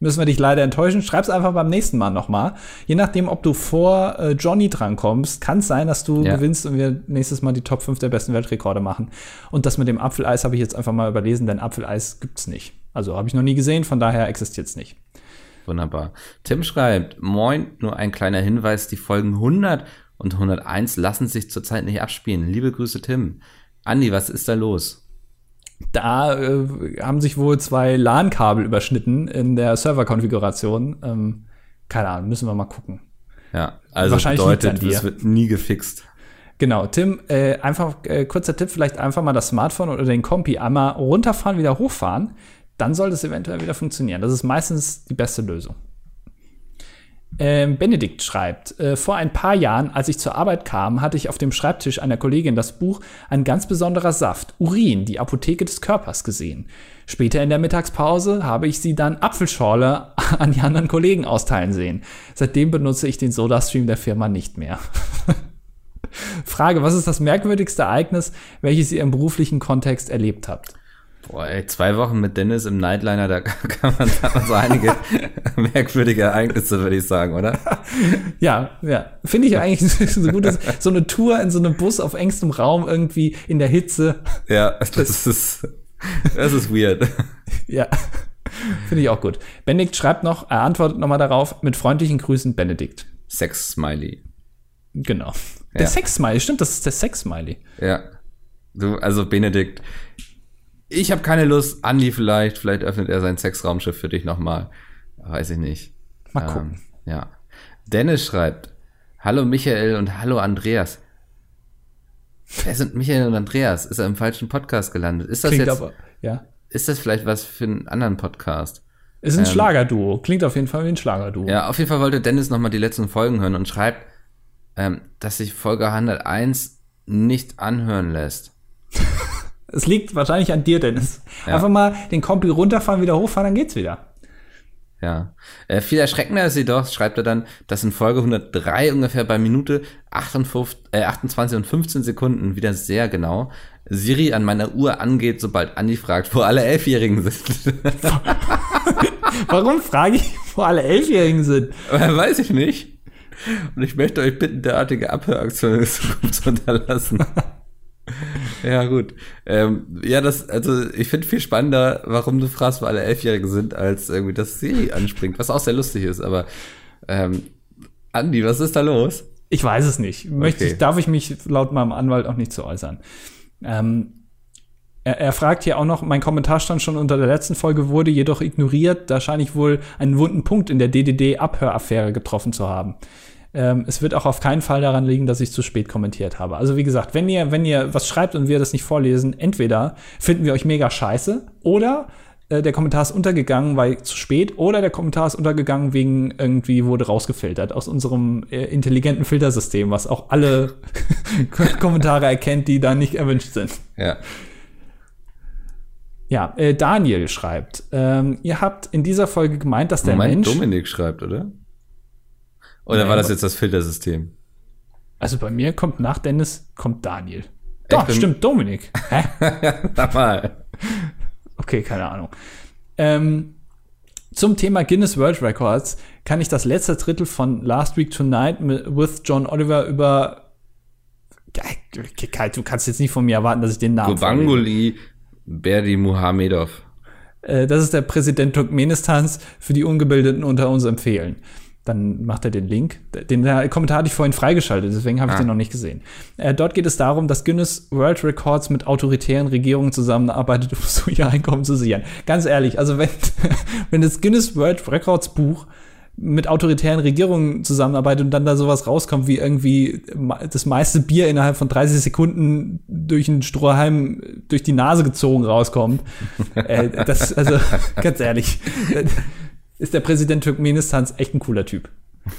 Müssen wir dich leider enttäuschen. Schreib's einfach beim nächsten Mal nochmal. Je nachdem, ob du vor äh, Johnny drankommst, kann es sein, dass du Ja. gewinnst und wir nächstes Mal die Top 5 der besten Weltrekorde machen. Und das mit dem Apfeleis habe ich jetzt einfach mal überlesen, denn Apfeleis gibt's nicht. Also habe ich noch nie gesehen, von daher existiert's nicht. Wunderbar. Tim schreibt, moin, nur ein kleiner Hinweis, die Folgen 100 und 101 lassen sich zurzeit nicht abspielen. Liebe Grüße, Tim. Andi, was ist da los? Da äh, haben sich wohl zwei LAN-Kabel überschnitten in der Serverkonfiguration. Ähm, keine Ahnung, müssen wir mal gucken. Ja, also Wahrscheinlich bedeutet, das wird nie gefixt. Genau, Tim, äh, einfach äh, kurzer Tipp, vielleicht einfach mal das Smartphone oder den Kompi einmal runterfahren, wieder hochfahren. Dann sollte es eventuell wieder funktionieren. Das ist meistens die beste Lösung. Ähm, Benedikt schreibt, äh, vor ein paar Jahren, als ich zur Arbeit kam, hatte ich auf dem Schreibtisch einer Kollegin das Buch Ein ganz besonderer Saft, Urin, die Apotheke des Körpers gesehen. Später in der Mittagspause habe ich sie dann Apfelschorle an die anderen Kollegen austeilen sehen. Seitdem benutze ich den Sodastream der Firma nicht mehr. Frage, was ist das merkwürdigste Ereignis, welches ihr im beruflichen Kontext erlebt habt? Boah, ey, zwei Wochen mit Dennis im Nightliner, da kann man, da so einige merkwürdige Ereignisse, würde ich sagen, oder? Ja, ja. Finde ich eigentlich so gut, dass so eine Tour in so einem Bus auf engstem Raum irgendwie in der Hitze. Ja, das, das ist, das ist weird. Ja. Finde ich auch gut. Benedikt schreibt noch, er antwortet nochmal darauf, mit freundlichen Grüßen, Benedikt. Sex-Smiley. Genau. Der Ja. Sex-Smiley, stimmt, das ist der Sex-Smiley. Ja. Du, also Benedikt, ich habe keine Lust. Andi vielleicht, vielleicht öffnet er sein Sexraumschiff für dich nochmal. Weiß ich nicht. Mal gucken. Ähm, ja. Dennis schreibt, hallo Michael und hallo Andreas. Wer sind Michael und Andreas? Ist er im falschen Podcast gelandet? Ist das Klingt jetzt, aber, ja. ist das vielleicht was für einen anderen Podcast? Ist ein Schlagerduo. Klingt auf jeden Fall wie ein Schlagerduo. Ähm. Ja, auf jeden Fall wollte Dennis nochmal die letzten Folgen hören und schreibt, ähm, dass sich Folge 101 nicht anhören lässt. Es liegt wahrscheinlich an dir, Dennis. Ja. Einfach mal den Kompi runterfahren, wieder hochfahren, dann geht's wieder. Ja. Äh, viel erschreckender ist jedoch, schreibt er dann, dass in Folge 103 ungefähr bei Minute 58, äh, 28 und 15 Sekunden wieder sehr genau Siri an meiner Uhr angeht, sobald Andi fragt, wo alle Elfjährigen sind. Warum frage ich, wo alle Elfjährigen sind? Weiß ich nicht. Und ich möchte euch bitten, derartige Abhöraktionen in Zukunft zu unterlassen. ja, gut. Ähm, ja, das, also ich finde viel spannender, warum du fragst, wo alle Elfjährigen sind, als irgendwie, dass Siri anspringt, was auch sehr lustig ist, aber ähm, Andi, was ist da los? Ich weiß es nicht. Möchte Okay. ich, darf ich mich laut meinem Anwalt auch nicht zu äußern. Ähm, er, er fragt hier auch noch, mein Kommentar stand schon unter der letzten Folge, wurde jedoch ignoriert. Da scheine ich wohl einen wunden Punkt in der DDD-Abhöraffäre getroffen zu haben. Ähm, es wird auch auf keinen Fall daran liegen, dass ich zu spät kommentiert habe. Also wie gesagt, wenn ihr, wenn ihr was schreibt und wir das nicht vorlesen, entweder finden wir euch mega scheiße oder äh, der Kommentar ist untergegangen, weil zu spät, oder der Kommentar ist untergegangen wegen irgendwie wurde rausgefiltert aus unserem äh, intelligenten Filtersystem, was auch alle Kommentare erkennt, die da nicht erwünscht sind. Ja. Ja, äh, Daniel schreibt, ähm, ihr habt in dieser Folge gemeint, dass der Moment, Mensch, Dominik schreibt, oder? Oder Nein, war das jetzt das Filtersystem? also bei mir kommt nach Dennis, kommt Daniel. Doch, stimmt, Dominik. Hä? Mal. Okay, keine Ahnung. Ähm, zum Thema Guinness World Records kann ich das letzte Drittel von Last Week Tonight mit, with John Oliver über Du kannst jetzt nicht von mir erwarten, dass ich den Namen vorlese. Gubanguli Berdi Muhamedov. Äh, Das ist der Präsident Turkmenistans für die Ungebildeten unter uns empfehlen. Dann macht er den Link. Den Kommentar hatte ich vorhin freigeschaltet, deswegen habe ich Ah. den noch nicht gesehen. Äh, dort geht es darum, dass Guinness World Records mit autoritären Regierungen zusammenarbeitet, um so ihr Einkommen zu sichern. Ganz ehrlich, also wenn, wenn das Guinness World Records Buch mit autoritären Regierungen zusammenarbeitet und dann da sowas rauskommt, wie irgendwie das meiste Bier innerhalb von 30 Sekunden durch einen Strohhalm durch die Nase gezogen rauskommt. äh, das, also, ganz ehrlich, ist der Präsident Turkmenistans echt ein cooler Typ.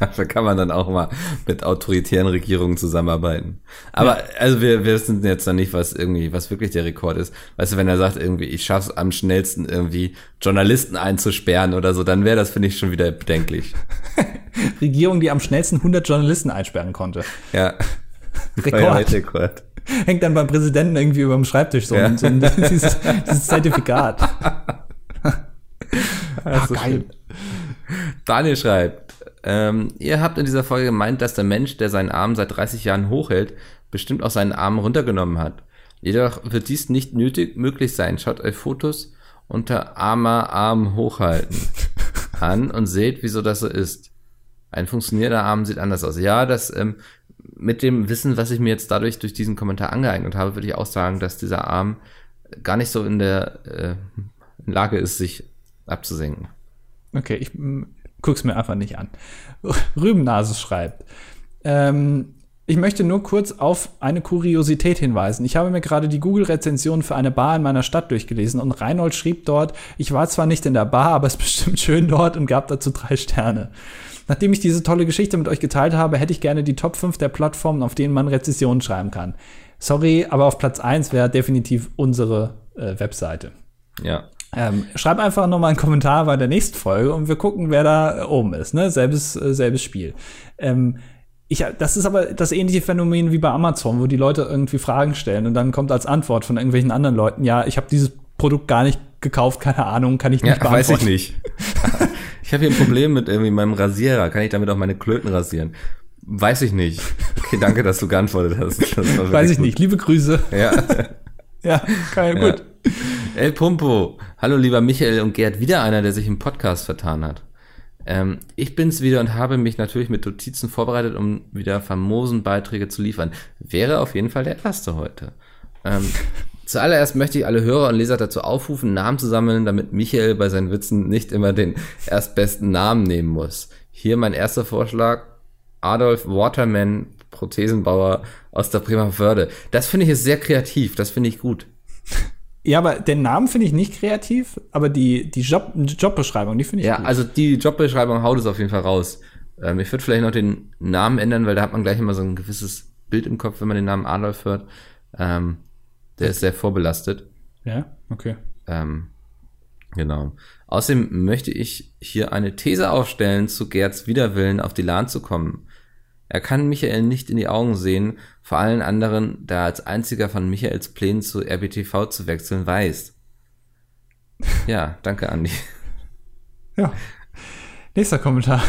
Dafür kann man dann auch mal mit autoritären Regierungen zusammenarbeiten. Aber also wir, wir wissen jetzt noch nicht, was irgendwie, was wirklich der Rekord ist. Weißt du, wenn er sagt, irgendwie, ich schaff's am schnellsten irgendwie Journalisten einzusperren oder so, dann wäre das, finde ich, schon wieder bedenklich. Regierung, die am schnellsten 100 Journalisten einsperren konnte. Ja. Rekord. Rekord. Hängt dann beim Präsidenten irgendwie über dem Schreibtisch so, Ja. ein- so ein, dieses, dieses Zertifikat. Ah, geil. schön. Daniel schreibt, ähm, ihr habt in dieser Folge gemeint, dass der Mensch, der seinen Arm seit 30 Jahren hochhält, bestimmt auch seinen Arm runtergenommen hat. Jedoch wird dies nicht nötig möglich sein. Schaut euch Fotos unter armer Arm hochhalten an und seht, wieso das so ist. Ein funktionierender Arm sieht anders aus. Ja, das ähm, mit dem Wissen, was ich mir jetzt dadurch durch diesen Kommentar angeeignet habe, würde ich auch sagen, dass dieser Arm gar nicht so in der äh, Lage ist, sich abzusenken. Okay, ich guck's mir einfach nicht an. Rübennase schreibt. Ähm, ich möchte nur kurz auf eine Kuriosität hinweisen. Ich habe mir gerade die Google-Rezension für eine Bar in meiner Stadt durchgelesen und Reinhold schrieb dort, ich war zwar nicht in der Bar, aber es ist bestimmt schön dort und gab dazu drei Sterne. Nachdem ich diese tolle Geschichte mit euch geteilt habe, hätte ich gerne die Top 5 der Plattformen, auf denen man Rezensionen schreiben kann. Sorry, aber auf Platz 1 wäre definitiv unsere äh, Webseite. Ja. Ähm, schreib einfach noch mal einen Kommentar bei der nächsten Folge und wir gucken, wer da oben ist. Ne? Selbes, äh, selbes Spiel. Ähm, ich, das ist aber das ähnliche Phänomen wie bei Amazon, wo die Leute irgendwie Fragen stellen und dann kommt als Antwort von irgendwelchen anderen Leuten, ja, ich habe dieses Produkt gar nicht gekauft, keine Ahnung, kann ich nicht Ja, weiß beantworten. ich nicht. ich habe hier ein Problem mit irgendwie meinem Rasierer. Kann ich damit auch meine Klöten rasieren? Weiß ich nicht. Okay, danke, dass du geantwortet hast. Das Weiß ich gut. nicht. Liebe Grüße. Ja. Ja, kann ja Ja. El Pumpo. Hallo lieber Michael und Gerd, wieder einer, der sich im Podcast vertan hat. Ähm, ich bin's wieder und habe mich natürlich mit Notizen vorbereitet, um wieder famosen Beiträge zu liefern. Wäre auf jeden Fall der erste heute. Ähm, zuallererst möchte ich alle Hörer und Leser dazu aufrufen, Namen zu sammeln, damit Michael bei seinen Witzen nicht immer den erstbesten Namen nehmen muss. Hier mein erster Vorschlag. Adolf Waterman, Prothesenbauer aus der Bremerförde. Das finde ich ist sehr kreativ, das finde ich gut. Ja, aber den Namen finde ich nicht kreativ, aber die, die Job, Jobbeschreibung, die finde ich Ja, gut. also die Jobbeschreibung haut es auf jeden Fall raus. Ähm, ich würde vielleicht noch den Namen ändern, weil da hat man gleich immer so ein gewisses Bild im Kopf, wenn man den Namen Adolf hört. Ähm, der ist sehr vorbelastet. Ja, okay. Ähm, genau. Außerdem möchte ich hier eine These aufstellen, zu Gerds Widerwillen auf die Lahn zu kommen. Er kann Michael nicht in die Augen sehen, vor allen anderen, da er als einziger von Michaels Plänen zu RBTV zu wechseln weiß. Ja, danke, Andi. Ja. Nächster Kommentar.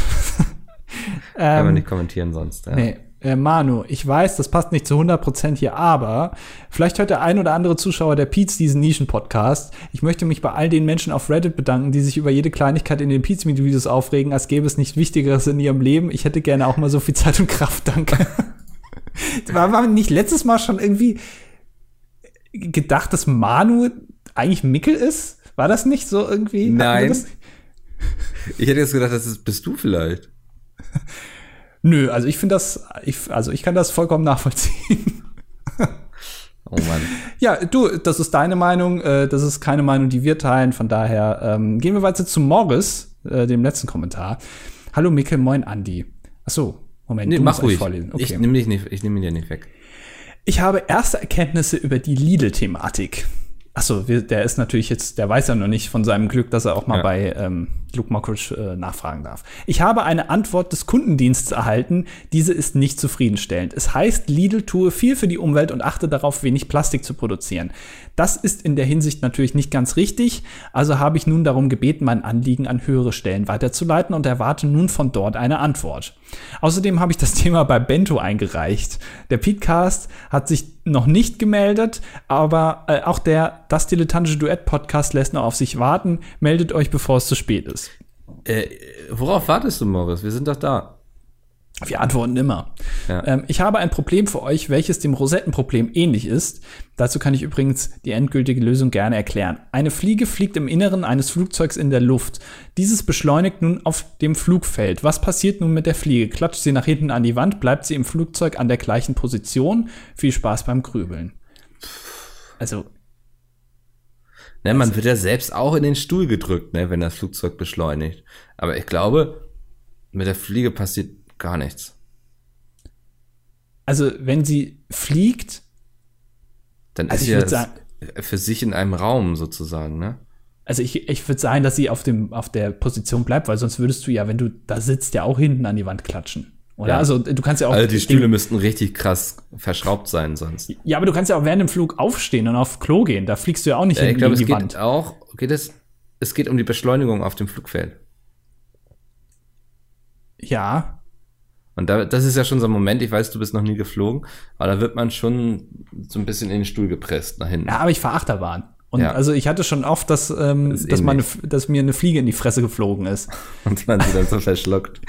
Kann man ähm, nicht kommentieren sonst. Ja. nee. Äh, Manu, ich weiß, das passt nicht zu 100% hier, aber vielleicht hört der ein oder andere Zuschauer der Pete's diesen Nischen-Podcast. Ich möchte mich bei all den Menschen auf Reddit bedanken, die sich über jede Kleinigkeit in den Pete's Videos aufregen, als gäbe es nicht Wichtigeres in ihrem Leben. Ich hätte gerne auch mal so viel Zeit und Kraft, danke. war, war nicht letztes Mal schon irgendwie gedacht, dass Manu eigentlich Mickel ist? War das nicht so irgendwie? Nein. Ich hätte jetzt gedacht, das ist, bist du vielleicht. Nö, also ich finde das, ich, also ich kann das vollkommen nachvollziehen. Oh Mann. Ja, du, das ist deine Meinung, äh, das ist keine Meinung, die wir teilen. Von daher ähm, gehen wir weiter zu Morris, äh, dem letzten Kommentar. Hallo Mikkel, moin Andi. Ach so, Moment, Nee, du mach ruhig. vorlesen. Okay. Ich nehme dich nicht, ich nehme ihn dir nicht weg. Ich habe erste Erkenntnisse über die Lidl-Thematik. Achso, der ist natürlich jetzt, der weiß ja noch nicht von seinem Glück, dass er auch mal Ja. bei ähm, Luke Mockridge äh, nachfragen darf. Ich habe eine Antwort des Kundendienstes erhalten. Diese ist nicht zufriedenstellend. Es heißt, Lidl tue viel für die Umwelt und achte darauf, wenig Plastik zu produzieren. Das ist in der Hinsicht natürlich nicht ganz richtig. Also habe ich nun darum gebeten, mein Anliegen an höhere Stellen weiterzuleiten und erwarte nun von dort eine Antwort. Außerdem habe ich das Thema bei Bento eingereicht. Der Petecast hat sich noch nicht gemeldet, aber äh, auch der Das Dilettantische Duett Podcast lässt noch auf sich warten. Meldet euch, bevor es zu spät ist. Äh, worauf wartest du, Morris? Wir sind doch da. Wir antworten immer. Ja. Ähm, ich habe ein Problem für euch, welches dem Rosettenproblem ähnlich ist. Dazu kann ich übrigens die endgültige Lösung gerne erklären. Eine Fliege fliegt im Inneren eines Flugzeugs in der Luft. Dieses beschleunigt nun auf dem Flugfeld. Was passiert nun mit der Fliege? Klatscht sie nach hinten an die Wand? Bleibt sie im Flugzeug an der gleichen Position? Viel Spaß beim Grübeln. Also, Ne, man wird ja selbst auch in den Stuhl gedrückt, ne, wenn das Flugzeug beschleunigt. Aber ich glaube, mit der Fliege passiert gar nichts. also wenn sie fliegt, Dann Also ist ich ja sagen- für sich in einem Raum sozusagen, ne? also ich, ich würde sagen, dass sie auf, dem, auf der Position bleibt, weil sonst würdest du ja, wenn du da sitzt, ja auch hinten an die Wand klatschen. Oder? Ja. Also du kannst ja auch. Also die Stühle müssten richtig krass verschraubt sein sonst. Ja, aber du kannst ja auch während dem Flug aufstehen und auf Klo gehen. Da fliegst du ja auch nicht Ja, ich hinten glaube, gegen es die geht Wand. auch, geht es, es geht um die Beschleunigung auf dem Flugfeld. Ja. Und da, das ist ja schon so ein Moment, ich weiß, du bist noch nie geflogen, aber da wird man schon so ein bisschen in den Stuhl gepresst nach hinten. Ja, aber ich fahre Achterbahn. Und Ja. also ich hatte schon oft, dass, ähm, Das dass, meine, dass mir eine Fliege in die Fresse geflogen ist. Und man sie dann so verschluckt.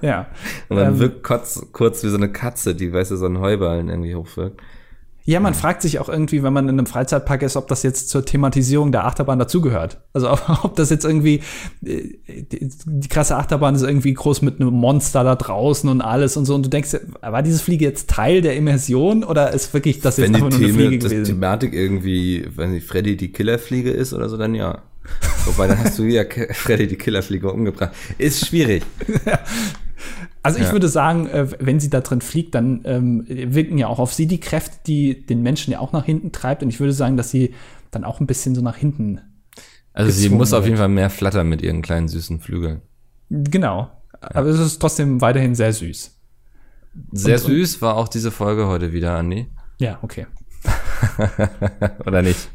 Ja. Und man Ähm, wirkt kurz, kurz wie so eine Katze, die, weißt du, so einen Heuballen irgendwie hochwirkt. Ja, man fragt sich auch irgendwie, wenn man in einem Freizeitpark ist, ob das jetzt zur Thematisierung der Achterbahn dazugehört. Also ob, das jetzt irgendwie äh, die, die krasse Achterbahn ist irgendwie groß mit einem Monster da draußen und alles und so. Und du denkst, war diese Fliege jetzt Teil der Immersion oder ist wirklich das jetzt Wenn die einfach nur eine Fliege gewesen? Thematik irgendwie, wenn nicht Freddy die Killerfliege ist oder so, dann ja. Wobei, dann hast du wieder Ke- Freddy die Killerfliege umgebracht. Ist schwierig. Also ich Ja. würde sagen, äh, wenn sie da drin fliegt, dann ähm, wirken ja auch auf sie die Kräfte, die den Menschen ja auch nach hinten treibt. Und ich würde sagen, dass sie dann auch ein bisschen so nach hinten. Also sie muss auf wird. jeden Fall mehr flattern mit ihren kleinen süßen Flügeln. Genau. Aber es ist trotzdem weiterhin sehr süß. Sehr und- süß war auch diese Folge heute wieder, Andi. Ja, okay. Oder nicht?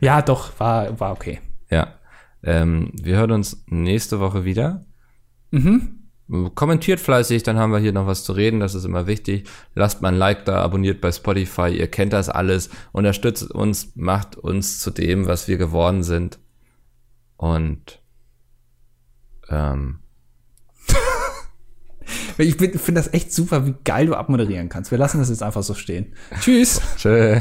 Ja, doch, war, war okay. Ja. Ähm, wir hören uns nächste Woche wieder. Mhm. Kommentiert fleißig, dann haben wir hier noch was zu reden, das ist immer wichtig. Lasst mal ein Like da, abonniert bei Spotify, ihr kennt das alles. Unterstützt uns, macht uns zu dem, was wir geworden sind. Und ähm, Ich finde das echt super, wie geil du abmoderieren kannst. Wir lassen das jetzt einfach so stehen. Tschüss. tschö.